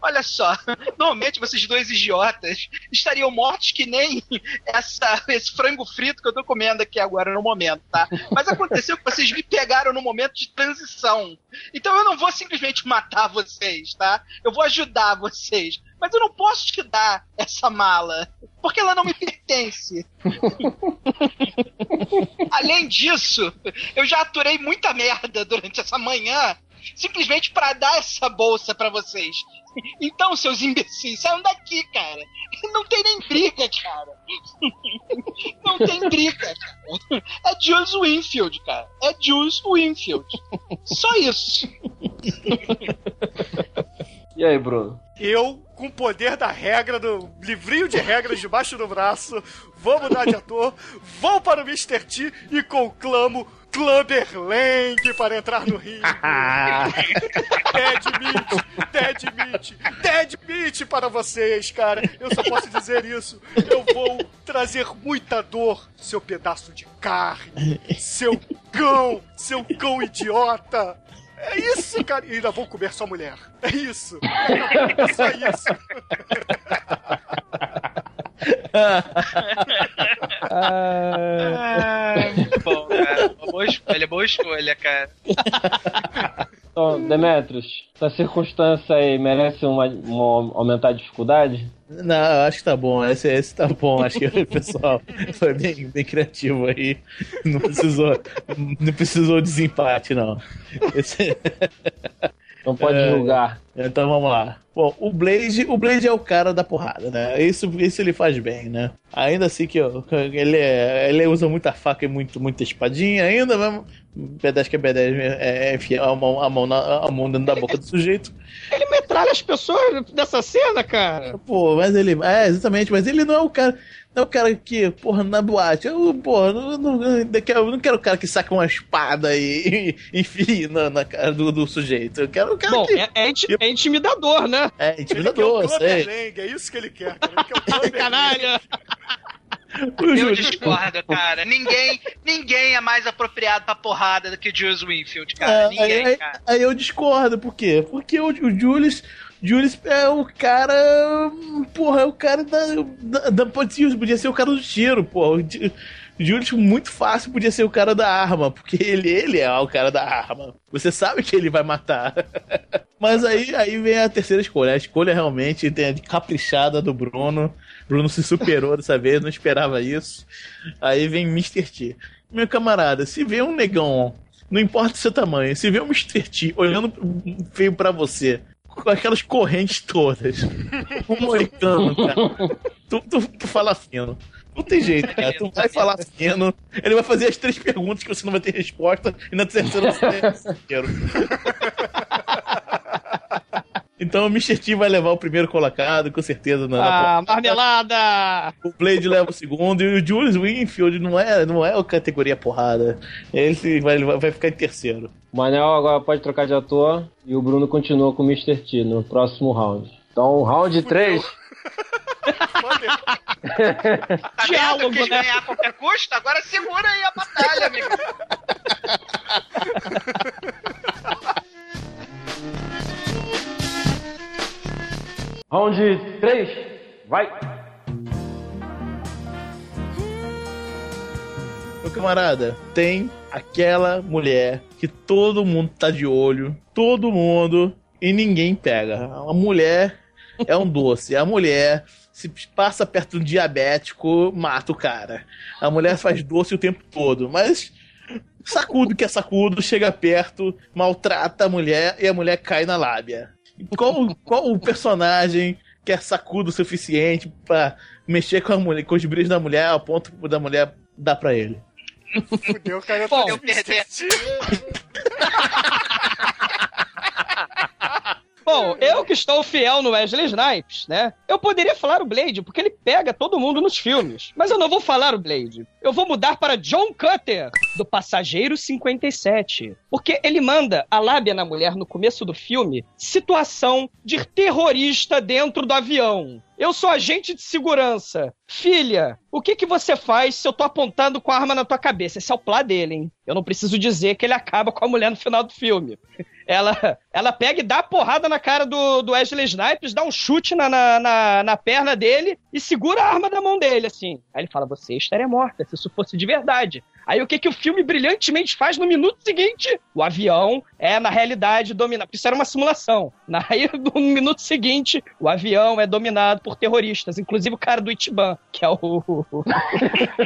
Olha só, normalmente vocês dois idiotas estariam mortos que nem essa, esse frango frito que eu tô comendo aqui agora no momento, tá? Mas aconteceu que vocês me pegaram no momento de transição. Então eu não vou simplesmente matar vocês, tá? Eu vou ajudar vocês. Mas eu não posso te dar essa mala, porque ela não me pertence. Além disso, eu já aturei muita merda durante essa manhã, simplesmente pra dar essa bolsa pra vocês. Então, seus imbecis, saiam daqui, cara. Não tem nem briga, cara. Não tem briga, cara. É Jules Winfield, cara. É Jules Winfield. Só isso. E aí, Bruno? Eu, com o poder da regra, do livrinho de regras debaixo do braço, vou mudar de ator, vou para o Mr. T e conclamo Clubber Lang para entrar no ringue. Dead Meat, Dead Meat, Dead Meat para vocês, cara. Eu só posso dizer isso. Eu vou trazer muita dor, seu pedaço de carne, seu cão, seu cão idiota. É isso, cara. E ainda vou comer sua mulher. É isso. É só isso. Ah, muito bom, cara. Uma boa escolha, boa escolha, cara. Então, Demetrius, essa circunstância aí merece uma, uma- aumentar a dificuldade? Não, eu acho que tá bom. Esse, esse tá bom. Acho que o pessoal foi bem, bem criativo aí. Não precisou, não precisou desempate, não. Esse- Não pode É, julgar. Então vamos lá. Bom, o Blade, o Blade é o cara da porrada, né? Isso, isso ele faz bem, né? Ainda assim que ó, ele, é, ele usa muita faca e muito, muita espadinha, ainda mesmo. B10 que é B10 é, é enfiar a mão, a, mão na, a mão dentro da boca do sujeito. Ele metralha as pessoas dessa cena, cara. Pô, mas ele. É, exatamente, mas ele não é o cara. Não é o cara que, porra, na boate. Eu, porra, não, não, eu quero- não quero o cara que saca uma espada e, e enfia na, na cara do, do sujeito. Eu quero o cara Bom, que. é, é inti- é intimidador, né? É Ele quer o intimidador, Clubber sei. É isso que ele quer, cara. Ele quer o Clubber Lang. Canalha. O Eu discordo, cara. Ninguém, ninguém é mais apropriado pra porrada do que o Jules Winfield, cara. Ah, Ninguém, aí, cara. aí eu discordo, por quê? Porque o, o Julius. Julius é o cara. Porra, é o cara da. da, da podia, ser o cara do tiro, porra. Julius muito fácil podia ser o cara da arma, porque ele, ele é o cara da arma. Você sabe que ele vai matar. Mas aí, aí vem a terceira escolha. A escolha realmente tem a de caprichada do Bruno. Bruno se superou dessa vez, não esperava isso. Aí vem Mr. T. Meu camarada, se vê um negão, não importa o seu tamanho, se vê um Mr. T olhando feio pra você, com aquelas correntes todas, um moicano, cara, tu, tu, tu fala fino. Não tem jeito, cara. Tu vai falar fino, ele vai fazer as três perguntas que você não vai ter resposta, e na terceira você tem dinheiro. Então o Mr. T vai levar o primeiro colocado, com certeza. Na, na Ah, marmelada! O Blade leva o segundo e o Julius Winfield não é, não é a categoria porrada. Ele vai, vai ficar em terceiro. O Manel agora pode trocar de ator e o Bruno continua com o Mr. T no próximo round. Então, round 3. Tá vendo? Quis ganhar a qualquer custo? Agora segura aí a batalha, amigo. Round 3, vai! Meu camarada, tem aquela mulher que todo mundo tá de olho, todo mundo, e ninguém pega. A mulher é um doce. A mulher, se passa perto de um diabético, mata o cara. A mulher faz doce o tempo todo, mas sacudo que é sacudo, chega perto, maltrata a mulher e a mulher cai na lábia. Qual, qual o personagem que é sacudo o suficiente pra mexer com, a mulher, com os brilhos da mulher ao ponto da mulher dar pra ele? Fudeu, cara. Eu Bom, tô Eu perder. Bom, eu que estou fiel no Wesley Snipes, né? Eu poderia falar o Blade, porque ele pega todo mundo nos filmes. Mas eu não vou falar o Blade. Eu vou mudar para John Cutter, do Passageiro 57. Porque ele manda a lábia na mulher no começo do filme, situação de terrorista dentro do avião. Eu sou agente de segurança. Filha, o que que você faz se eu tô apontando com a arma na tua cabeça? Esse é o plá dele, hein? Eu não preciso dizer que ele acaba com a mulher no final do filme. Ela, ela pega e dá porrada na cara do, do Wesley Snipes, dá um chute na, na, na, na perna dele e segura a arma da mão dele, assim. Aí ele fala: Você estaria morta se isso fosse de verdade. Aí o que, que o filme brilhantemente faz no minuto seguinte? O avião é, na realidade, dominado. Isso era uma simulação. Aí, no minuto seguinte, o avião é dominado por terroristas, inclusive o cara do Itiban, que é o,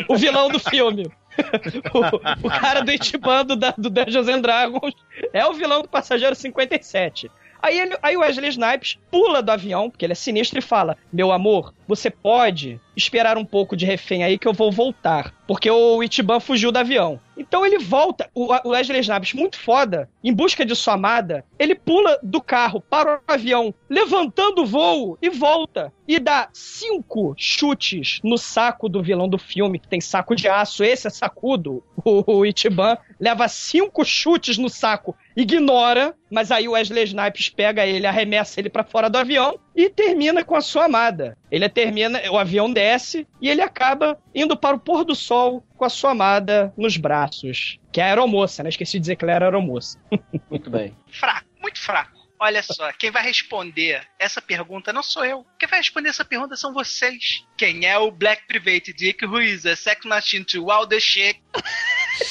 o, vilão do filme. O, o cara do Itiban do, da- do Dungeons and Dragons é o vilão do Passageiro 57. Aí, ele, aí o Wesley Snipes pula do avião, porque ele é sinistro, e fala: Meu amor, você pode esperar um pouco de refém aí que eu vou voltar. Porque o Itiban fugiu do avião. Então ele volta, o o Wesley Snipes, muito foda, em busca de sua amada, ele pula do carro para o avião, levantando o voo e volta. E dá cinco chutes no saco do vilão do filme, que tem saco de aço. Esse é sacudo. O, o Itiban leva cinco chutes no saco, ignora, mas aí o Wesley Snipes pega ele, arremessa ele para fora do avião e termina com a sua amada. Ele termina, o avião desce e ele acaba indo para o pôr do sol com a sua amada nos braços. Que é a aeromoça, né? Esqueci de dizer que ela era aeromoça. Muito bem. Fraco, muito fraco. Olha só, quem vai responder essa pergunta não sou eu. Quem vai responder essa pergunta são vocês. Quem é o Black Private Dick is a sex machine to all the shit?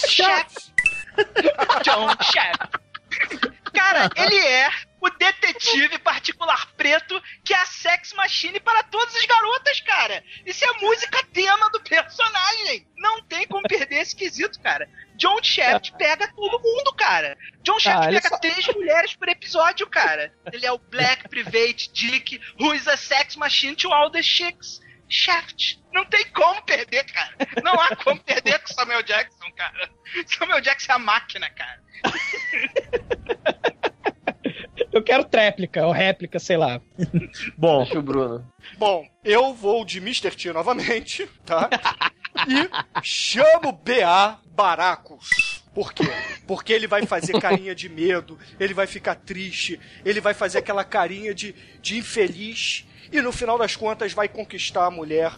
Chef. John Chef. Cara, ele é o detetive particular preto que é a sex machine para todas as garotas, cara. Isso é a música tema do personagem. Não tem como perder esse quesito, cara. John Shaft pega todo mundo, cara. John Shaft Ah, pega só- três mulheres por episódio, cara. Ele é o Black Private Dick, who is a sex machine to all the chicks. Shaft. Não tem como perder, cara. Não há como perder com Samuel Jackson, cara. Samuel Jackson é a máquina, cara. Eu quero tréplica, ou réplica, sei lá. Bom, Deixa o Bruno. Bom, eu vou de Mr. T novamente, tá? E chamo BA Baracos. Por quê? Porque ele vai fazer carinha de medo, ele vai ficar triste, ele vai fazer aquela carinha de, de infeliz e no final das contas vai conquistar a mulher,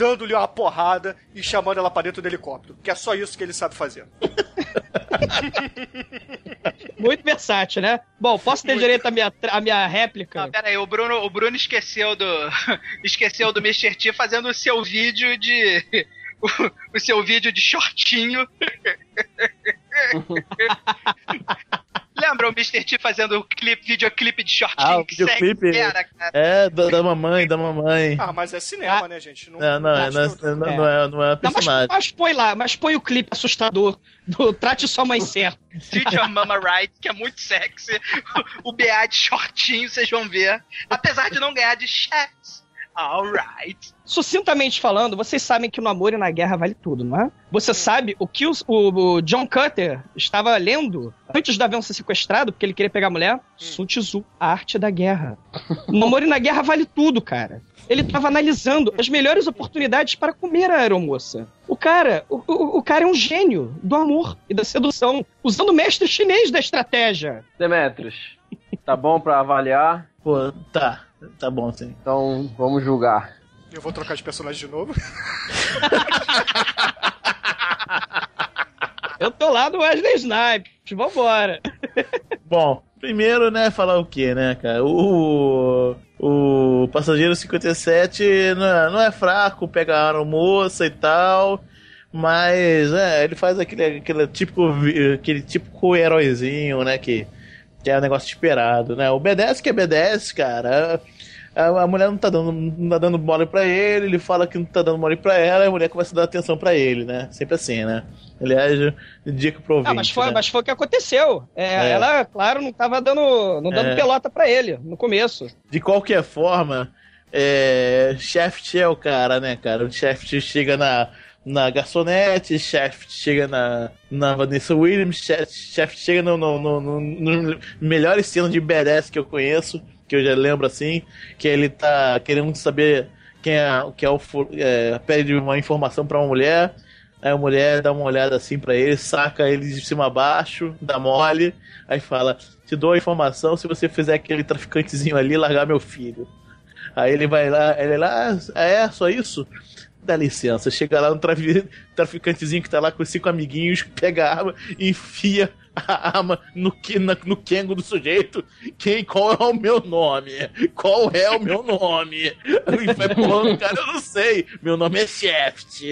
dando-lhe uma porrada e chamando ela pra dentro do helicóptero. Que é só isso que ele sabe fazer. Muito versátil, né? Bom, posso ter direito à minha, à minha réplica? Não, pera aí, o Bruno, o Bruno esqueceu do. esqueceu do Mr. T fazendo o seu vídeo de. O, o seu vídeo de shortinho. Lembra o Mr. T fazendo o clipe, videoclipe de shortinho? Ah, o que sexy videoclipe. Era, cara. é da, da mamãe, da mamãe. Ah, mas é cinema, né, gente? Não, Não, não, é, não, é, acho que- não, não é, não é Não, mas, personagem. mas põe lá, mas põe o clipe assustador do Trate Sua Mãe Certo. Teach Your Mama Right, que é muito sexy. O BA de shortinho, vocês vão ver. Apesar de não ganhar de chefs. Alright. Sucintamente falando, vocês sabem que no amor e na guerra vale tudo, não é? Você sabe o que o, o- o John Cutter estava lendo antes do avião ser sequestrado, porque ele queria pegar a mulher? Sun Tzu, a arte da guerra. No amor e na guerra vale tudo, cara. Ele estava analisando as melhores oportunidades para comer a aeromoça. O cara, o, o- o cara é um gênio do amor e da sedução, usando o mestre chinês da estratégia. Demetrius, tá bom pra avaliar? Pô, tá. Tá bom, sim. Então vamos julgar. Eu vou trocar de personagem de novo. Eu tô lá do Wesley Snipes, vambora. Bom, primeiro, né, falar o quê, né, cara? O, o Passageiro 57 não é, não é fraco, pega a aeromoça e tal, mas é, ele faz aquele, aquele típico aquele típico heróizinho, né, que, que é um negócio esperado, né? O B10 que é B10, cara. A, a mulher não tá dando, não tá dando mole pra ele, ele fala que não tá dando mole pra ela, e a mulher começa a dar atenção pra ele, né? Sempre assim, né? Aliás, dica pro ouvinte, Ah, mas foi, né? mas foi o que aconteceu. É, É. Ela, claro, não tava dando, não dando É. pelota pra ele no começo. De qualquer forma, é, Shaft é o cara, né, cara? O Shaft chega na, na garçonete, Shaft chega na, na Vanessa Williams, Shaft chega no, no, no, no, no melhor cena de badass que eu conheço, que eu já lembro assim, que ele tá querendo saber quem é, que é o é, pede uma informação pra uma mulher. Aí a mulher dá uma olhada assim pra ele, saca ele de cima a baixo, dá mole, aí fala: Te dou a informação se você fizer aquele traficantezinho ali largar meu filho. Aí ele vai lá, ele lá, ah, é, só isso? Dá licença, chega lá trafi- traficantezinho que tá lá com cinco amiguinhos, pega a arma e enfia a arma no, na- no Kengo do sujeito. Quem, qual é o meu nome? Qual é o meu nome? E vai pulando, cara, eu não sei. Meu nome é Shaft.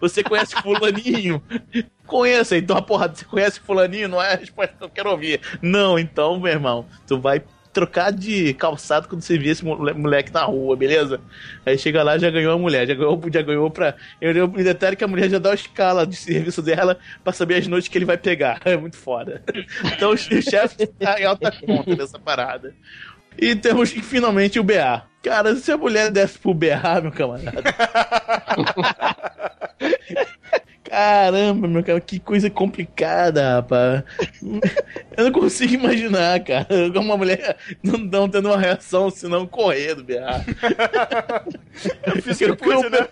Você conhece Fulaninho? Conheço, então a porra, você conhece Fulaninho? Não é a resposta que eu quero ouvir. Não, então, meu irmão, tu vai trocar de calçado quando você vê esse mole- moleque na rua, beleza? Aí chega lá, já ganhou a mulher, já ganhou, já ganhou pra. Eu, me que a mulher já dá a escala de serviço dela pra saber as noites que ele vai pegar. É muito foda. Então o chefe tá em alta conta dessa parada. E temos finalmente o BA. Cara, se a mulher desse pro BA, meu camarada. Caramba, meu cara, que coisa complicada, rapaz. Eu não consigo imaginar, cara. Uma mulher não, não tendo uma reação senão correr do BA. Eu fiz que pude, né?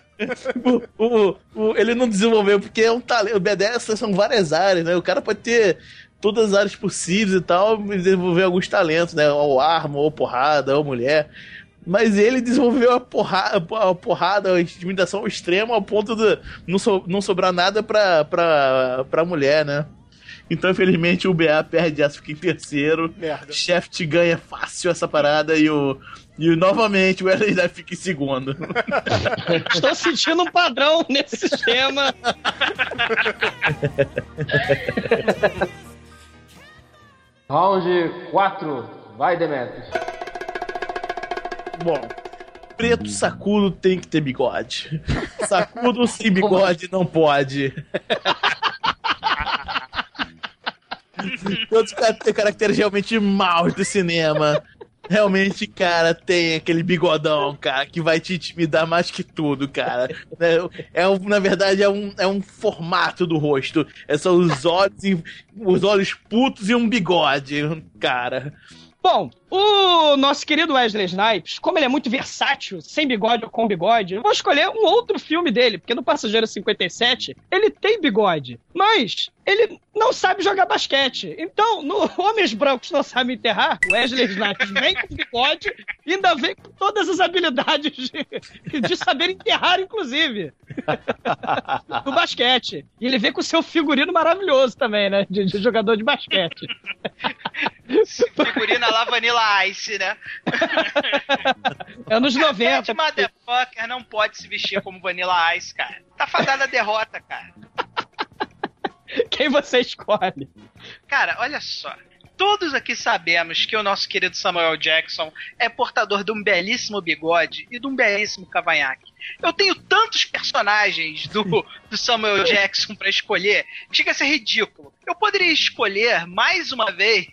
o, o- o- ele não desenvolveu, porque é um talento. O B10 são várias áreas, né? O cara pode ter todas as áreas possíveis e tal, e desenvolver alguns talentos, né? Ou arma, ou porrada, ou mulher. Mas ele desenvolveu a porrada, a porrada, a intimidação ao extremo, ao ponto de não, so- não sobrar nada pra, pra, pra mulher, né? Então, infelizmente, o BA perde essa, fica em terceiro. Merda. Shaft ganha fácil essa parada e o. E novamente o Snipes fica em segundo. Estou sentindo um padrão nesse sistema. Round 4, vai Demetrius. Bom, preto sacudo tem que ter bigode. Sacudo sem bigode não pode. Todos têm caracteres realmente maus do cinema. Realmente, cara, tem aquele bigodão, cara, que vai te intimidar mais que tudo, cara. É, é na verdade, é um, é um formato do rosto. É só os olhos, e- os olhos putos e um bigode, cara. Bom, o nosso querido Wesley Snipes, como ele é muito versátil, sem bigode ou com bigode, eu vou escolher um outro filme dele, porque no Passageiro 57 ele tem bigode, mas ele não sabe jogar basquete. Então, no Homens Brancos Não Sabem Enterrar, o Wesley Snipes vem com bigode e ainda vem com todas as habilidades de, de saber enterrar, inclusive, do basquete. E ele vem com seu figurino maravilhoso também, né, de, de jogador de basquete. Figurina lá Vanilla Ice, né? Anos 90. Ted Motherfucker não pode se vestir como Vanilla Ice, cara. Tá fadada a derrota, cara. Quem você escolhe? Cara, olha só. Todos aqui sabemos que o nosso querido Samuel Jackson é portador de um belíssimo bigode e de um belíssimo cavanhaque. Eu tenho tantos personagens do, do Samuel Jackson pra escolher, chega a ser ridículo. Eu poderia escolher mais uma vez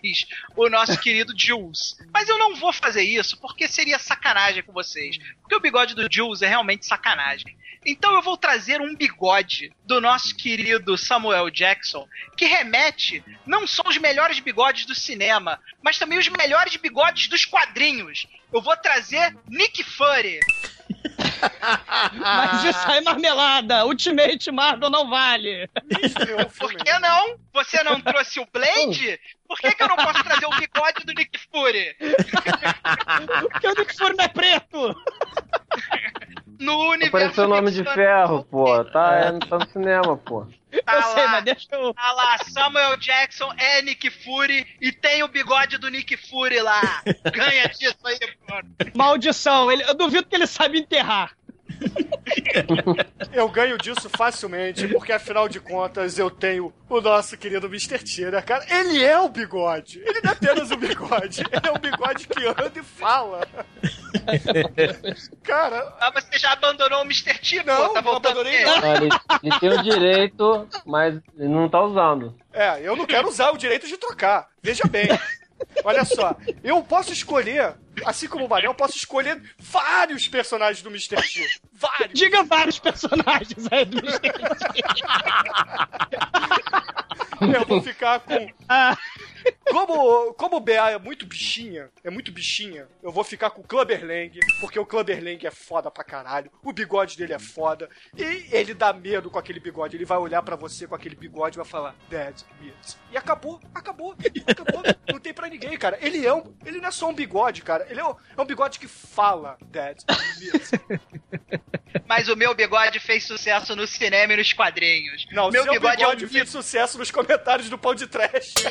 o nosso querido Jules, mas eu não vou fazer isso porque seria sacanagem com vocês. Porque o bigode do Jules é realmente sacanagem. Então eu vou trazer um bigode do nosso querido Samuel Jackson, que remete não só aos melhores bigodes do cinema, mas também os melhores bigodes dos quadrinhos. Eu vou trazer Nick Fury. Mas isso aí é marmelada. Ultimate Marvel não vale. Por que não? Você não trouxe o Blade? Por que, que eu não posso trazer o bigode do Nick Fury? Porque o Nick Fury não é preto. No universo. Apareceu o nome de ferro, pô. Tá, é, tá no cinema, pô. Tá eu sei, lá. mas deixa eu. Tá lá, Samuel Jackson é Nick Fury e tem o bigode do Nick Fury lá. Ganha disso aí, mano. Maldição, ele, eu duvido que ele sabe enterrar. Eu ganho disso facilmente, porque afinal de contas eu tenho o nosso querido Mr. T, né, cara? Ele é o bigode. Ele não é apenas o bigode. Ele é um bigode que anda e fala. Cara, Ah, você já abandonou o Mr. T, Não? Tá não voltando abandonei, Ele, ele tem o direito, mas ele não tá usando. é, eu não quero usar o direito de trocar. Veja bem. Olha só, eu posso escolher, assim como o Marião, eu posso escolher vários personagens do Mr. T. Vários. Diga vários personagens aí do Mr. Eu vou ficar com. Como, como o BA é muito bichinha, é muito bichinha, eu vou ficar com o Clubber Lang, porque o Clubber Lang é foda pra caralho, o bigode dele é foda, e ele dá medo com aquele bigode, ele vai olhar pra você com aquele bigode e vai falar, Dead Meat. E acabou, acabou, acabou, não tem pra ninguém, cara. Ele é um, ele não é só um bigode, cara, ele é um, é um bigode que fala Dead Meat. Mas o meu bigode fez sucesso no cinema e nos quadrinhos. Não, meu seu bigode, bigode, é um fez sucesso nos comentários do Pão de Trash.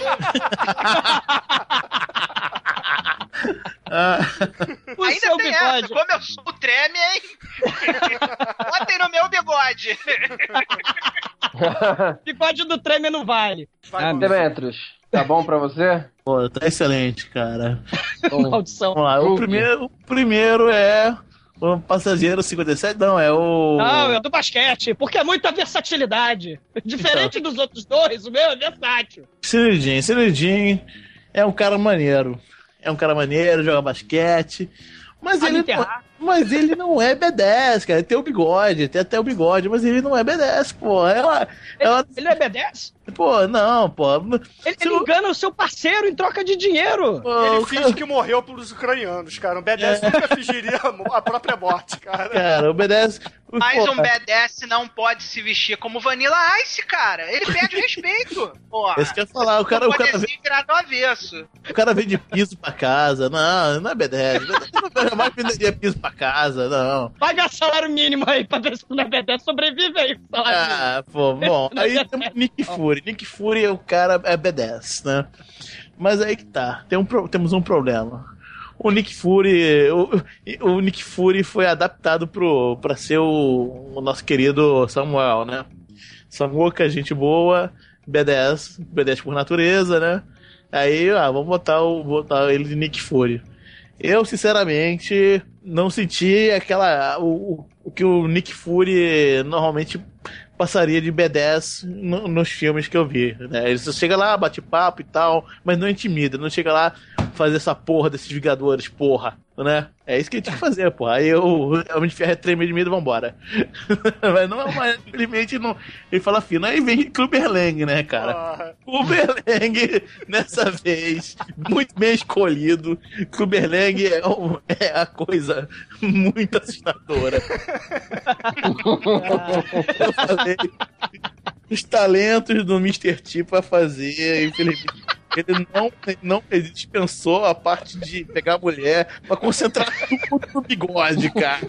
o Ainda seu tem bigode. essa, como eu sou o treme, hein? Botem no meu bigode. Bigode do Tremer não vale. Demetros, tá bom pra você? Pô, tá excelente, cara. Maldição. Vamos lá, o primeiro, o primeiro é o passageiro 57, não, é o. Não, é do basquete, porque é muita versatilidade. Diferente dos outros dois, o meu é versátil. Sinidin. Sinidin é um cara maneiro. É um cara maneiro, joga basquete. Mas Sabe ele, enterrar. Mas ele não é B10, cara. Ele tem o bigode, tem até o bigode, mas ele não é B10, pô. Ela, ela, Ele não é B10? pô, não, pô. Ele, ele o- engana o seu parceiro em troca de dinheiro. pô, Ele o finge que morreu pelos ucranianos, cara. O B10 nunca fingiria a própria morte, cara. Cara, o B10. Mas pô, um BDS não pode se vestir como Vanilla Ice, cara. Ele perde o respeito. Porra. Esse que eu ia falar, o cara, o cara, vem, virado do avesso. o cara vem de piso pra casa. Não, não é B10. Eu jamais venderia piso pra casa, não. Paga salário mínimo aí pra ver se não é B10. Sobrevive aí salário mínimo. Ah, pô, bom. Aí temos o Nick Fury. Nick Fury é o cara, é B10, né? Mas aí que tá. Tem um, temos um problema. O Nick Fury. O, o Nick Fury foi adaptado pro, pra ser o, o nosso querido Samuel, né? Samuel, que é gente boa, B10, B10 por natureza, né? Aí, ah, vamos botar, o, botar ele de Nick Fury. Eu, sinceramente, não senti aquela. O, o, que o Nick Fury normalmente passaria de B10 no- nos filmes que eu vi. Né? Ele só chega lá, bate papo e tal, mas não intimida, não chega lá fazer essa porra desses Vingadores, porra, né? É isso que ele tinha que fazer, porra. Aí eu, o Homem de Ferro é tremer de medo, vambora. mas não, mas infelizmente não. Ele fala fino. Aí vem Clubberlang, né, cara? Ah, Clubberlang, nessa vez, muito bem escolhido. Clubberlang é, um- é a coisa muito assustadora. Eu falei, os talentos do Mr. T pra fazer, infelizmente. Ele não, não ele dispensou a parte de pegar a mulher pra concentrar tudo no bigode, cara.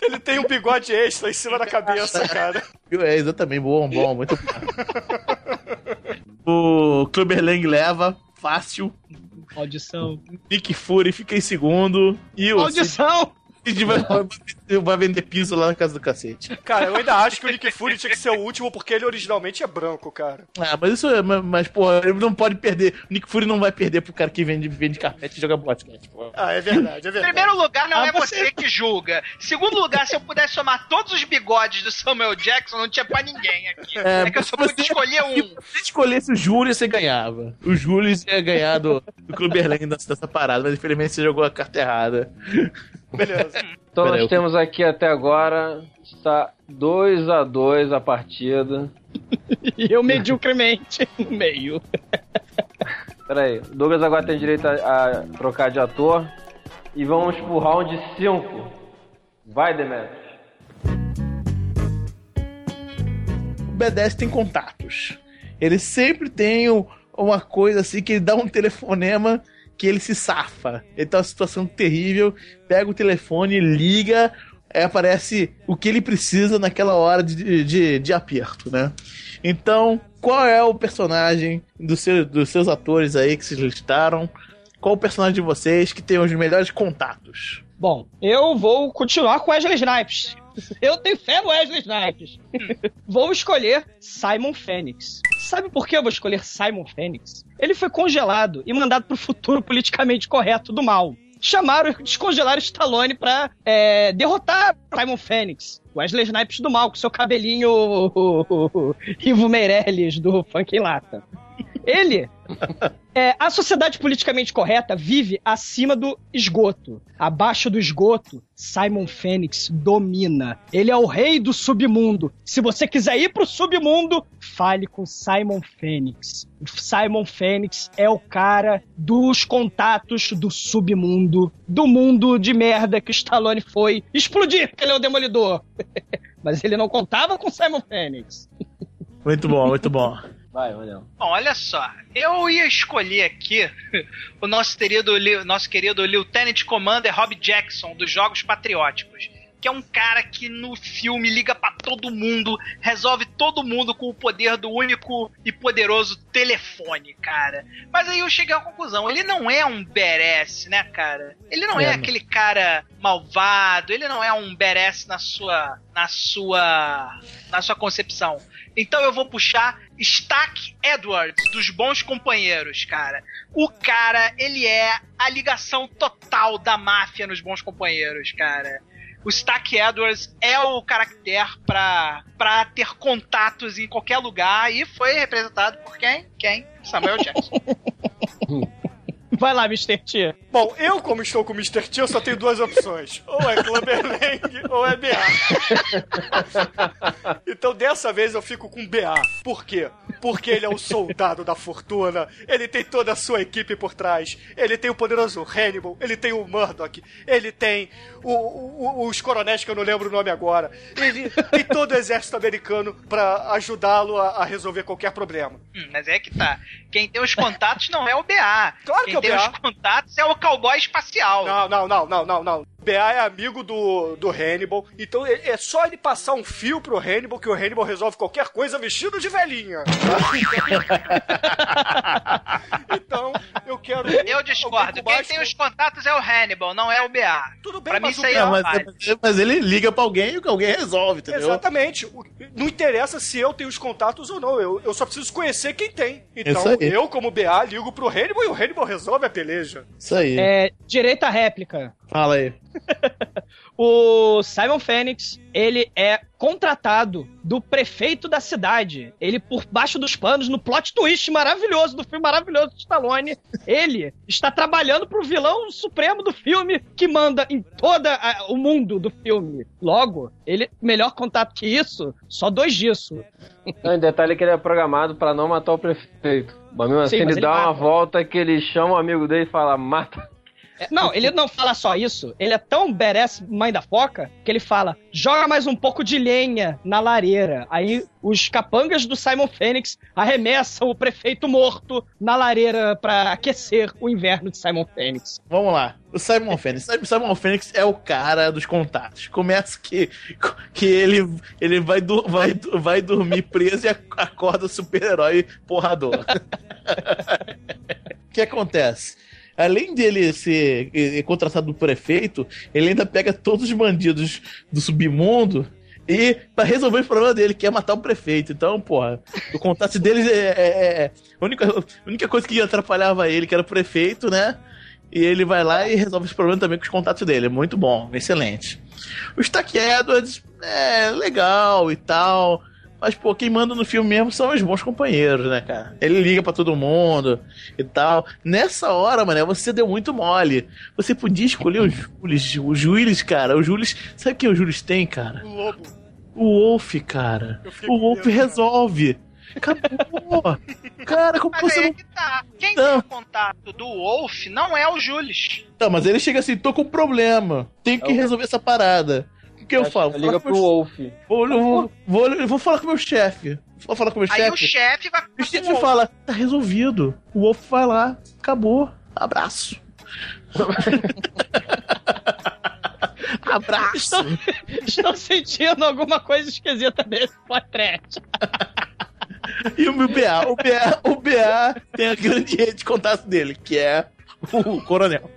ele tem um bigode extra em cima da cabeça, cara. É, exatamente, bom, bom, muito bom. O Clubberlang leva, fácil. Maldição. Nick Fury fica em segundo. E o Maldição! A gente vai, vai- vai vender piso lá na casa do cacete. Cara, eu ainda acho que o Nick Fury tinha que ser o último porque ele originalmente é branco, cara. Ah, mas isso é. Mas, mas, porra, ele não pode perder. O Nick Fury não vai perder pro cara que vende, vende carpete e joga basquete, porra. Ah, é verdade, é Em verdade. primeiro lugar, não Ah, é você- você que julga. Segundo lugar, se eu pudesse somar todos os bigodes do Samuel Jackson, não tinha pra ninguém aqui. É, que eu só pude escolher Se um. você escolhesse o Júlio, você ganhava. O Júlio ia ganhar do, do Clubberland dessa, dessa parada, mas infelizmente você jogou a carta errada. Beleza. Então Pera nós eu- temos aqui até agora, está 2 a 2 a partida. E eu mediocremente no meio. Pera aí, o Douglas agora tem direito a, a trocar de ator. E vamos pro round 5. Vai, Demetrius. O B10 tem contatos. Ele sempre tem um- uma coisa assim que ele dá um telefonema que ele se safa. Ele tá numa situação terrível, pega o telefone, liga, aí aparece o que ele precisa naquela hora de, de, de aperto, né? Então, qual é o personagem do seu, dos seus atores aí que vocês listaram? Qual o personagem de vocês que tem os melhores contatos? Bom, eu vou continuar com Wesley Snipes. Eu tenho fé no Wesley Snipes. vou escolher Simon Phoenix. Sabe por que eu vou escolher Simon Phoenix? Ele foi congelado e mandado pro futuro politicamente correto do mal. Chamaram, descongelaram Stallone pra é, derrotar Simon Phoenix. Wesley Snipes do mal, com seu cabelinho Ivo Meirelles do Funk em Lata. Ele é, a sociedade politicamente correta vive acima do esgoto. Abaixo do esgoto, Simon Phoenix domina. Ele é o rei do submundo. Se você quiser ir pro submundo, fale com Simon Phoenix. Simon Phoenix é o cara dos contatos do submundo, do mundo de merda que o Stallone foi explodir, porque ele é o demolidor. Mas ele não contava com Simon Phoenix. Muito bom, muito bom. Vai, Manel. Bom, olha só, eu ia escolher aqui o nosso querido, nosso querido Lieutenant Commander Rob Jackson, dos Jogos Patrióticos. Que é um cara que no filme liga pra todo mundo, resolve todo mundo com o poder do único e poderoso telefone, cara. Mas aí eu cheguei à conclusão, ele não é um badass, né, cara? Ele não é, É, aquele cara malvado, ele não é um badass na sua na sua na sua concepção. Então eu vou puxar Stack Edwards, dos Bons Companheiros, cara. O cara, ele é a ligação total da máfia nos Bons Companheiros, cara. O Stack Edwards é o caractere pra, pra ter contatos em qualquer lugar e foi representado por quem? Quem? Samuel Jackson. Vai lá, Mr. T. Bom, eu, como estou com o Mr. T, eu só tenho duas opções. Ou é Clubberlang ou é BA. então dessa vez eu fico com BA. Por quê? Porque ele é o soldado da fortuna, ele tem toda a sua equipe por trás, ele tem o poderoso Hannibal, ele tem o Murdoch, ele tem o- o- os coronéis que eu não lembro o nome agora, ele tem todo o exército americano pra ajudá-lo a, a resolver qualquer problema. Hum, mas é que tá. Quem tem os contatos não é o BA. Claro Quem que é o tem BA. os contatos é o cowboy espacial. Não, não, não, não, não, não. BA é amigo do, do Hannibal, então é só ele passar um fio pro Hannibal que o Hannibal resolve qualquer coisa vestido de velhinha. então, eu quero. Eu discordo. Quem tem os contatos é o Hannibal, não é o BA. Tudo bem, Pra mim mas isso o aí BA é Não, mas, mas- ele liga pra alguém e alguém resolve, entendeu? Exatamente. Não interessa se eu tenho os contatos ou não. Eu, eu só preciso conhecer quem tem. Isso Então, eu, como BA, ligo pro Hannibal e o Hannibal resolve a peleja. Isso aí. É, direita réplica. Fala aí. O Simon Phoenix, ele é contratado do prefeito da cidade. Ele, por baixo dos panos, no plot twist maravilhoso do filme maravilhoso de Stallone, ele está trabalhando pro vilão supremo do filme que manda em todo o mundo do filme. Logo, ele, melhor contato que isso, só dois disso. Não, e detalhe que ele é programado pra não matar o prefeito. Mas mesmo assim Sim, mas ele ele dá uma mata. volta que ele chama o amigo dele e fala, mata. É, Não, ele não fala só isso. Ele é tão badass mãe da foca que ele fala: joga mais um pouco de lenha na lareira. Aí os capangas do Simon Phoenix arremessam o prefeito morto na lareira pra aquecer o inverno de Simon Phoenix. Vamos lá. O Simon Fênix. O Simon Fênix é o cara dos contatos. Começa que, que ele, ele vai, do- vai, vai dormir preso e ac- acorda super-herói porrador. O que acontece? Além dele ser contratado do prefeito, ele ainda pega todos os bandidos do submundo e pra resolver o problema dele, que é matar o prefeito. Então, porra, o contato deles é, é- é- a, única, a única coisa que atrapalhava ele, que era o prefeito, né? E ele vai lá e resolve esse problema também com os contatos dele. É muito bom, excelente. O Stack Edwards é legal e tal. Mas, pô, quem manda no filme mesmo são os bons companheiros, né, cara? Ele liga pra todo mundo e tal. Nessa hora, mano, você deu muito mole. Você podia escolher o Jules, o Jules, cara. O Jules. Sabe quem o Jules tem, cara? O lobo. O Wolf, cara. O Wolf resolve. Acabou. cara, como Mas você aí não. que tá. Quem tem o contato do Wolf não é o Jules. Não, mas ele chega assim, tô com problema. Tenho que resolver essa parada. O que eu falo? Liga pro meu- Wolf. Vou, eu vou, vou, vou falar com o meu chefe. Vou falar com o meu Aí o chefe. chefe vai O chefe fala, tá resolvido. O Wolf vai lá, acabou. Abraço. Abraço. Estou, estou sentindo alguma coisa esquisita nesse podcast. E o meu BA, o BA, o BA tem a grande rede de contato dele, que é o coronel.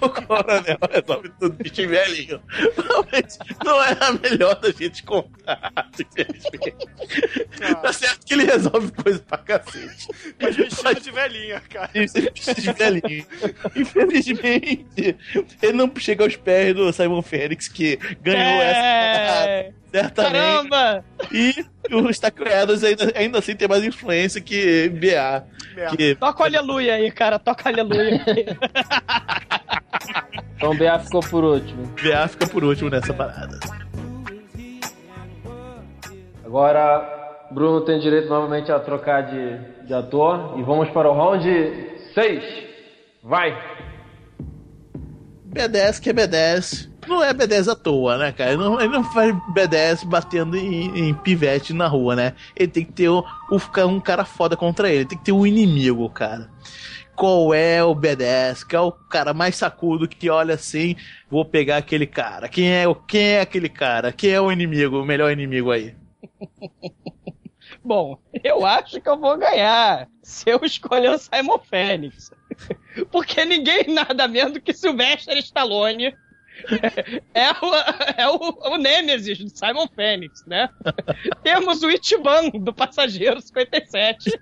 O coronel resolve tudo, velhinho. Realmente não é a melhor da gente contar, infelizmente. Tá certo que ele resolve coisa pra cacete. Mas vestido de velhinha, cara. Isso, precisa de velhinho. Infelizmente, ele não chega aos pés do Simon Félix, que ganhou É. essa certamente. Caramba! E o Stackrados ainda, ainda assim tem mais influência que BA. Que... Toca o aleluia aí, cara. Toca o aleluia. Então BA ficou por último. BA fica por último nessa parada. Agora, Bruno tem direito novamente a trocar de, de ator. E vamos para o round 6. Vai! B10 que é B10. Não é B10 à toa, né, cara? Ele não, ele não faz B10 batendo em, em pivete na rua, né? Ele tem que ter o, o- um cara foda contra ele. Tem que ter um inimigo, cara. Qual é o B10? Que é o cara mais sacudo que olha assim, vou pegar aquele cara. Quem é, quem é aquele cara? Quem é o inimigo, o melhor inimigo aí? Bom, eu acho que eu vou ganhar se eu escolher o Simon Félix. Porque ninguém nada menos que Sylvester Stallone é o, é o, o Nemesis do Simon Félix, né? Temos o Ichiban do Passageiro 57.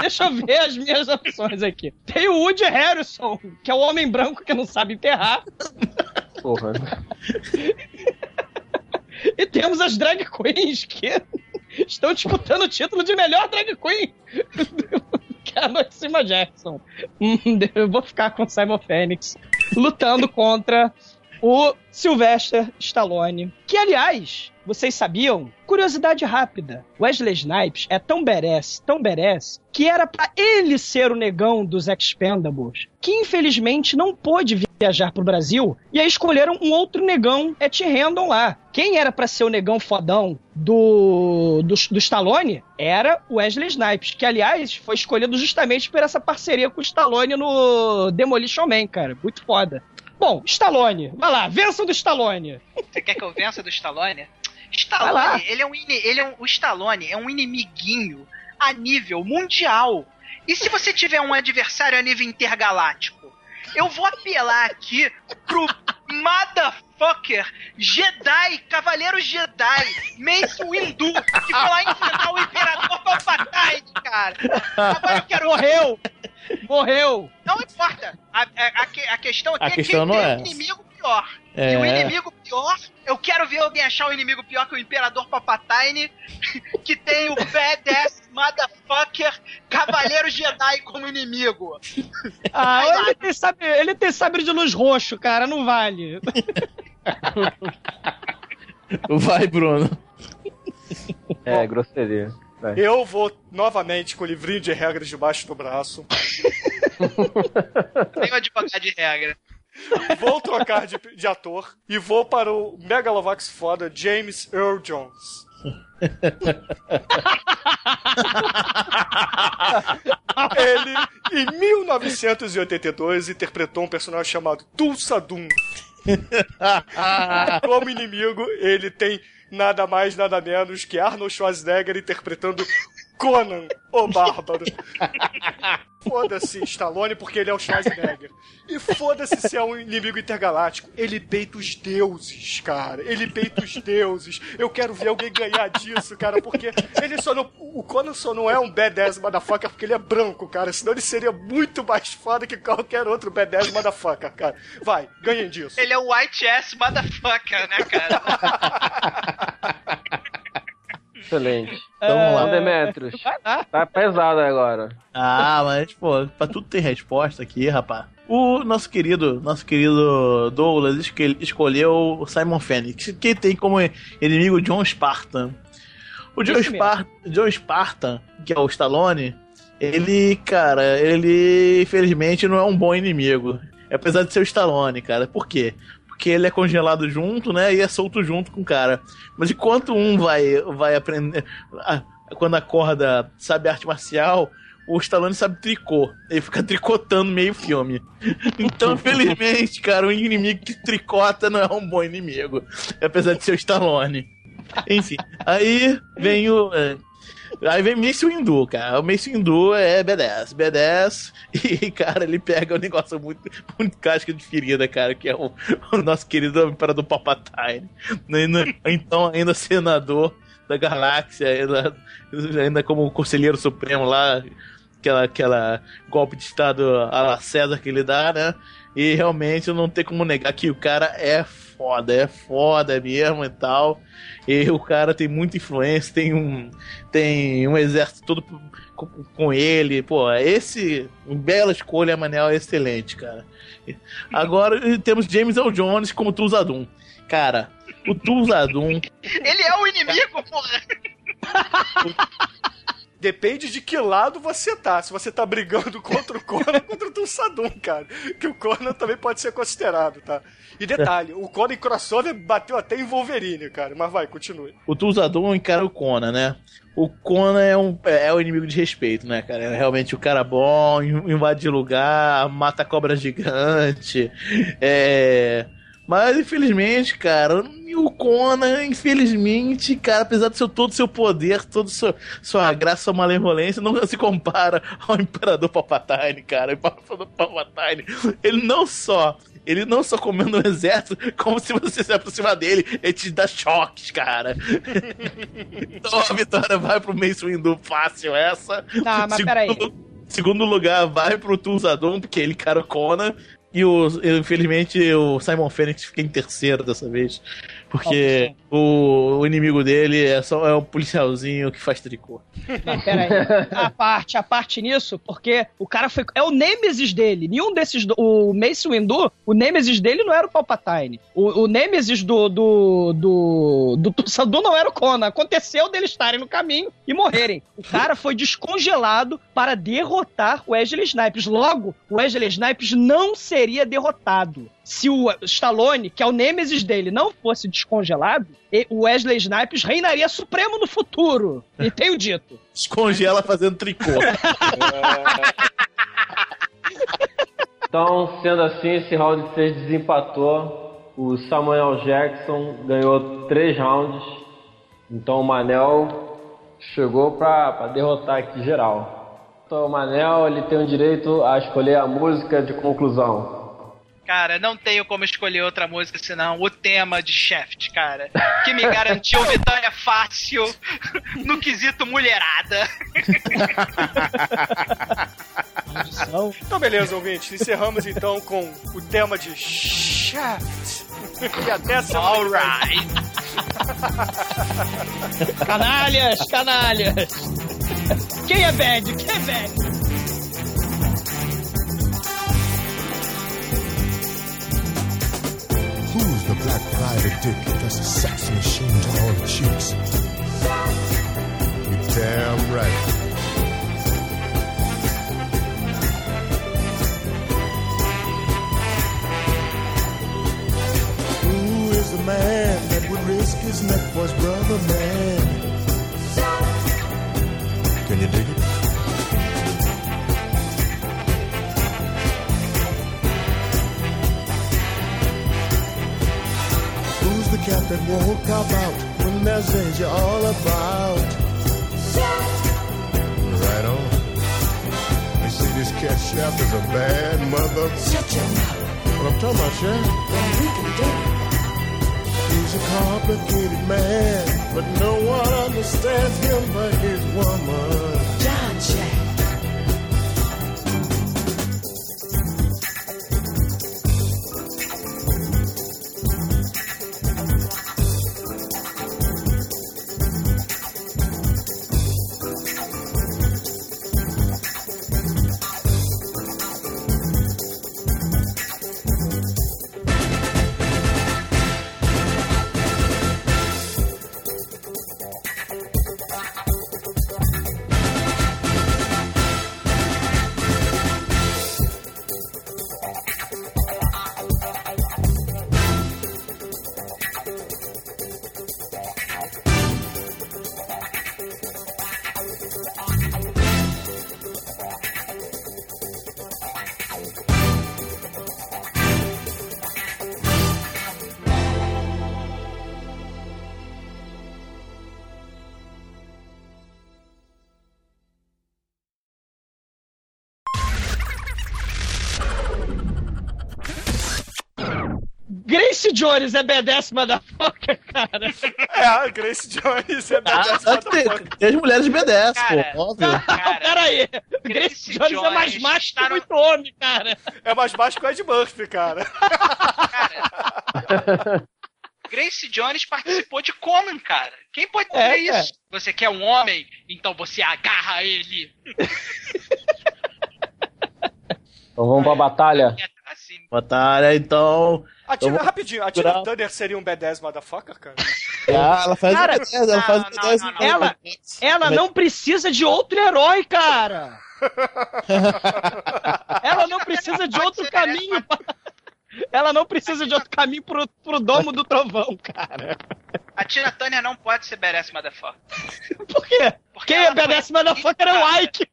Deixa eu ver as minhas opções aqui. Tem o Woody Harrison, que é o homem branco que não sabe enterrar. Porra. E temos as drag queens que estão disputando o título de melhor drag queen. A Noxima Jackson. Hum, Eu vou ficar com o Simon Phoenix lutando contra o Sylvester Stallone. Que, aliás, vocês sabiam? Curiosidade rápida. Wesley Snipes é tão badass, tão badass, que era pra ele ser o negão dos Expendables, que infelizmente não pôde viajar pro Brasil, e aí escolheram um outro negão, Ed Random lá. Quem era pra ser o negão fodão do, do, do Stallone era o Wesley Snipes, que aliás foi escolhido justamente por essa parceria com o Stallone no Demolition Man, cara. Muito foda. Bom, Stallone, vai lá, vença do Stallone. Você quer que eu vença do Stallone? Stallone, ele é um ele é um, o Stallone é um inimiguinho a nível mundial. E se você tiver um adversário a nível intergaláctico? Eu vou apelar aqui pro motherfucker Jedi, Cavaleiro Jedi, Mace Windu, que foi lá enfrentar o Imperador Palpatine, cara. Agora eu quero... Morreu! Morreu! Não importa. A, a- a que- a questão aqui A é questão quem não tem é um inimigo pior. É. E o inimigo pior, eu quero ver alguém achar um inimigo pior que o Imperador Palpatine, que tem o badass motherfucker Cavaleiro Jedi como inimigo. Ah, ele tem, sabre, ele tem sabre de luz roxo, cara, não vale. Vai, Bruno. É, grosseria. Vai. Eu vou novamente com o livrinho de regras debaixo do braço. Tem um advogado de regra. Vou trocar de, de ator e vou para o Megalovax foda James Earl Jones. Ele, em 1982, interpretou um personagem chamado Tulsa Doom. Como inimigo, ele tem nada mais, nada menos que Arnold Schwarzenegger interpretando Conan, o Bárbaro. Foda-se Stallone porque ele é o Schwarzenegger. E foda-se se é um inimigo intergaláctico. Ele peita os deuses, cara. Ele peita os deuses. Eu quero ver alguém ganhar disso, cara, porque ele só não. O Conan só não é um B10 motherfucker porque ele é branco, cara. Senão ele seria muito mais foda que qualquer outro B10 motherfucker, cara. Vai, ganhem disso. Ele é um white ass motherfucker, né, cara? Excelente. Então, vamos lá. Demetrius, tá pesado agora. Ah, mas, pô, pra tudo tem resposta aqui, rapaz. O nosso querido, nosso querido Douglas escolheu o Simon Phoenix, que tem como inimigo John Spartan. O John. Spar John Spartan, que é o Stallone, ele, cara, ele infelizmente não é um bom inimigo. Apesar de ser o Stallone, cara. Por quê? Porque ele é congelado junto, né? E é solto junto com o cara. Mas enquanto um vai, vai aprender. Quando acorda, sabe arte marcial, o Stallone sabe tricô. Ele fica tricotando meio filme. Então, infelizmente, cara, um inimigo que tricota não é um bom inimigo. Apesar de ser o Stallone. Enfim, aí vem o. Aí vem Mace Windu, cara. O Mace Windu é B10. B10 e, cara, ele pega um negócio muito, muito casca de ferida, cara, que é o, o nosso querido Imperador Palpatine. Então, ainda senador da galáxia, ainda, ainda como conselheiro supremo lá, aquela, aquela golpe de estado a la César que ele dá, né? E realmente não tem como negar que o cara é foda, é foda mesmo e tal. E o cara tem muita influência, tem um, tem um exército todo com, com ele. Pô, esse. Bela escolha, Manel, é excelente, cara. Agora temos James L. Jones como Tulsadum. Cara, o Tulsadum. Ele é o inimigo, porra. Depende de que lado você tá. Se você tá brigando contra o Conan, contra o Tulsadum, cara. Que o Conan também pode ser considerado, tá? E detalhe, o Conan em crossover bateu até em Wolverine, cara. Mas vai, continue. O Tulsadum encara o Conan, né? O Conan é um é o inimigo de respeito, né, cara? É realmente o cara bom, in- invade lugar, mata cobra gigante. É. Mas infelizmente, cara, o Conan, infelizmente, cara, apesar de seu, todo o seu poder, toda sua, sua graça, sua malemolência, não se compara ao Imperador Palpatine, cara. O Imperador Palpatine, ele não só. Ele não só comendo o exército, como se você se aproximar dele, ele te dá choques, cara. então a vitória vai pro Mace Windu fácil essa. Tá, mas Segundo- peraí. Segundo lugar vai pro Tulsadum, porque ele cara o Conan. E o, infelizmente o Simon Phoenix fica em terceiro dessa vez. Porque o, o inimigo dele é só é um policialzinho que faz tricô. Não, pera aí. A parte, a parte nisso, porque o cara foi. É o Nemesis dele. Nenhum desses. do- O Mace Windu, o Nemesis dele não era o Palpatine. O, o Nemesis do. Do. Do. Do Tulsadum não era o Conan. Aconteceu deles estarem no caminho e morrerem. O cara foi descongelado para derrotar o Wesley Snipes. Logo, o Wesley Snipes não seria derrotado. Se o Stallone, que é o Nemesis dele, não fosse descongelado, e- o Wesley Snipes reinaria supremo no futuro. E tenho dito. Descongela fazendo tricô. Então, sendo assim, esse round 6 desempatou. O Samuel Jackson ganhou três rounds. Então o Manel chegou pra, pra derrotar aqui geral. Então o Manel ele tem o direito a escolher a música de conclusão. Cara, não tenho como escolher outra música senão o tema de Shaft, cara. Que me garantiu vitória fácil no quesito mulherada. Então, beleza, ouvintes. Encerramos então com o tema de Shaft. E até semana. Alright. Canalhas, canalhas. Quem é bad? Quem é bad? Black private dick that's a sex machine to all the chicks? You're damn right. Who is the man that would risk his neck for his brother, man? Can you dig it? Who's the cat that won't cop out when there's danger all about? Right on. You see, this cat chef is a bad mother. Shut your mouth. What I'm talking about, chef? Well, we can do it. He's a complicated man, but no one understands him but his woman. John Jack. Jones é B10 motherfucker, cara. É, a Grace Jones é B10 Ah, tem, tem as mulheres de B10, Cara, pô, óbvio. Não, pera aí. Grace Grace Jones, é mais Jones macho tá que no- muito homem, cara. É mais baixo que o Ed Murphy, cara. Grace Jones participou de Conan, cara. Quem pode É, dizer cara. isso? Você quer um homem? Então você agarra ele. Então vamos pra batalha. Assim. Batalha, então. A Tina, vou rapidinho, a Tina Turner seria um B10 motherfucker, cara? Ah, ela faz Cara, o B10, ela faz o não, B10. não, não. Ela, ela não precisa de outro herói, cara. Ela não precisa de outro caminho. Ela não precisa de outro caminho pro, pro domo do trovão, cara. A Tina Turner não pode ser badass motherfucker. Por quê? Porque Quem é BDS foi- motherfucker é o Ike.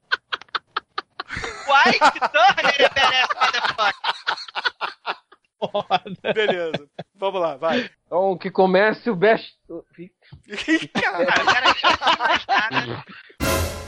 O Ike Turner é badass motherfucker. Beleza. Vamos lá, vai. Então que comece o best. Caralho. Cara,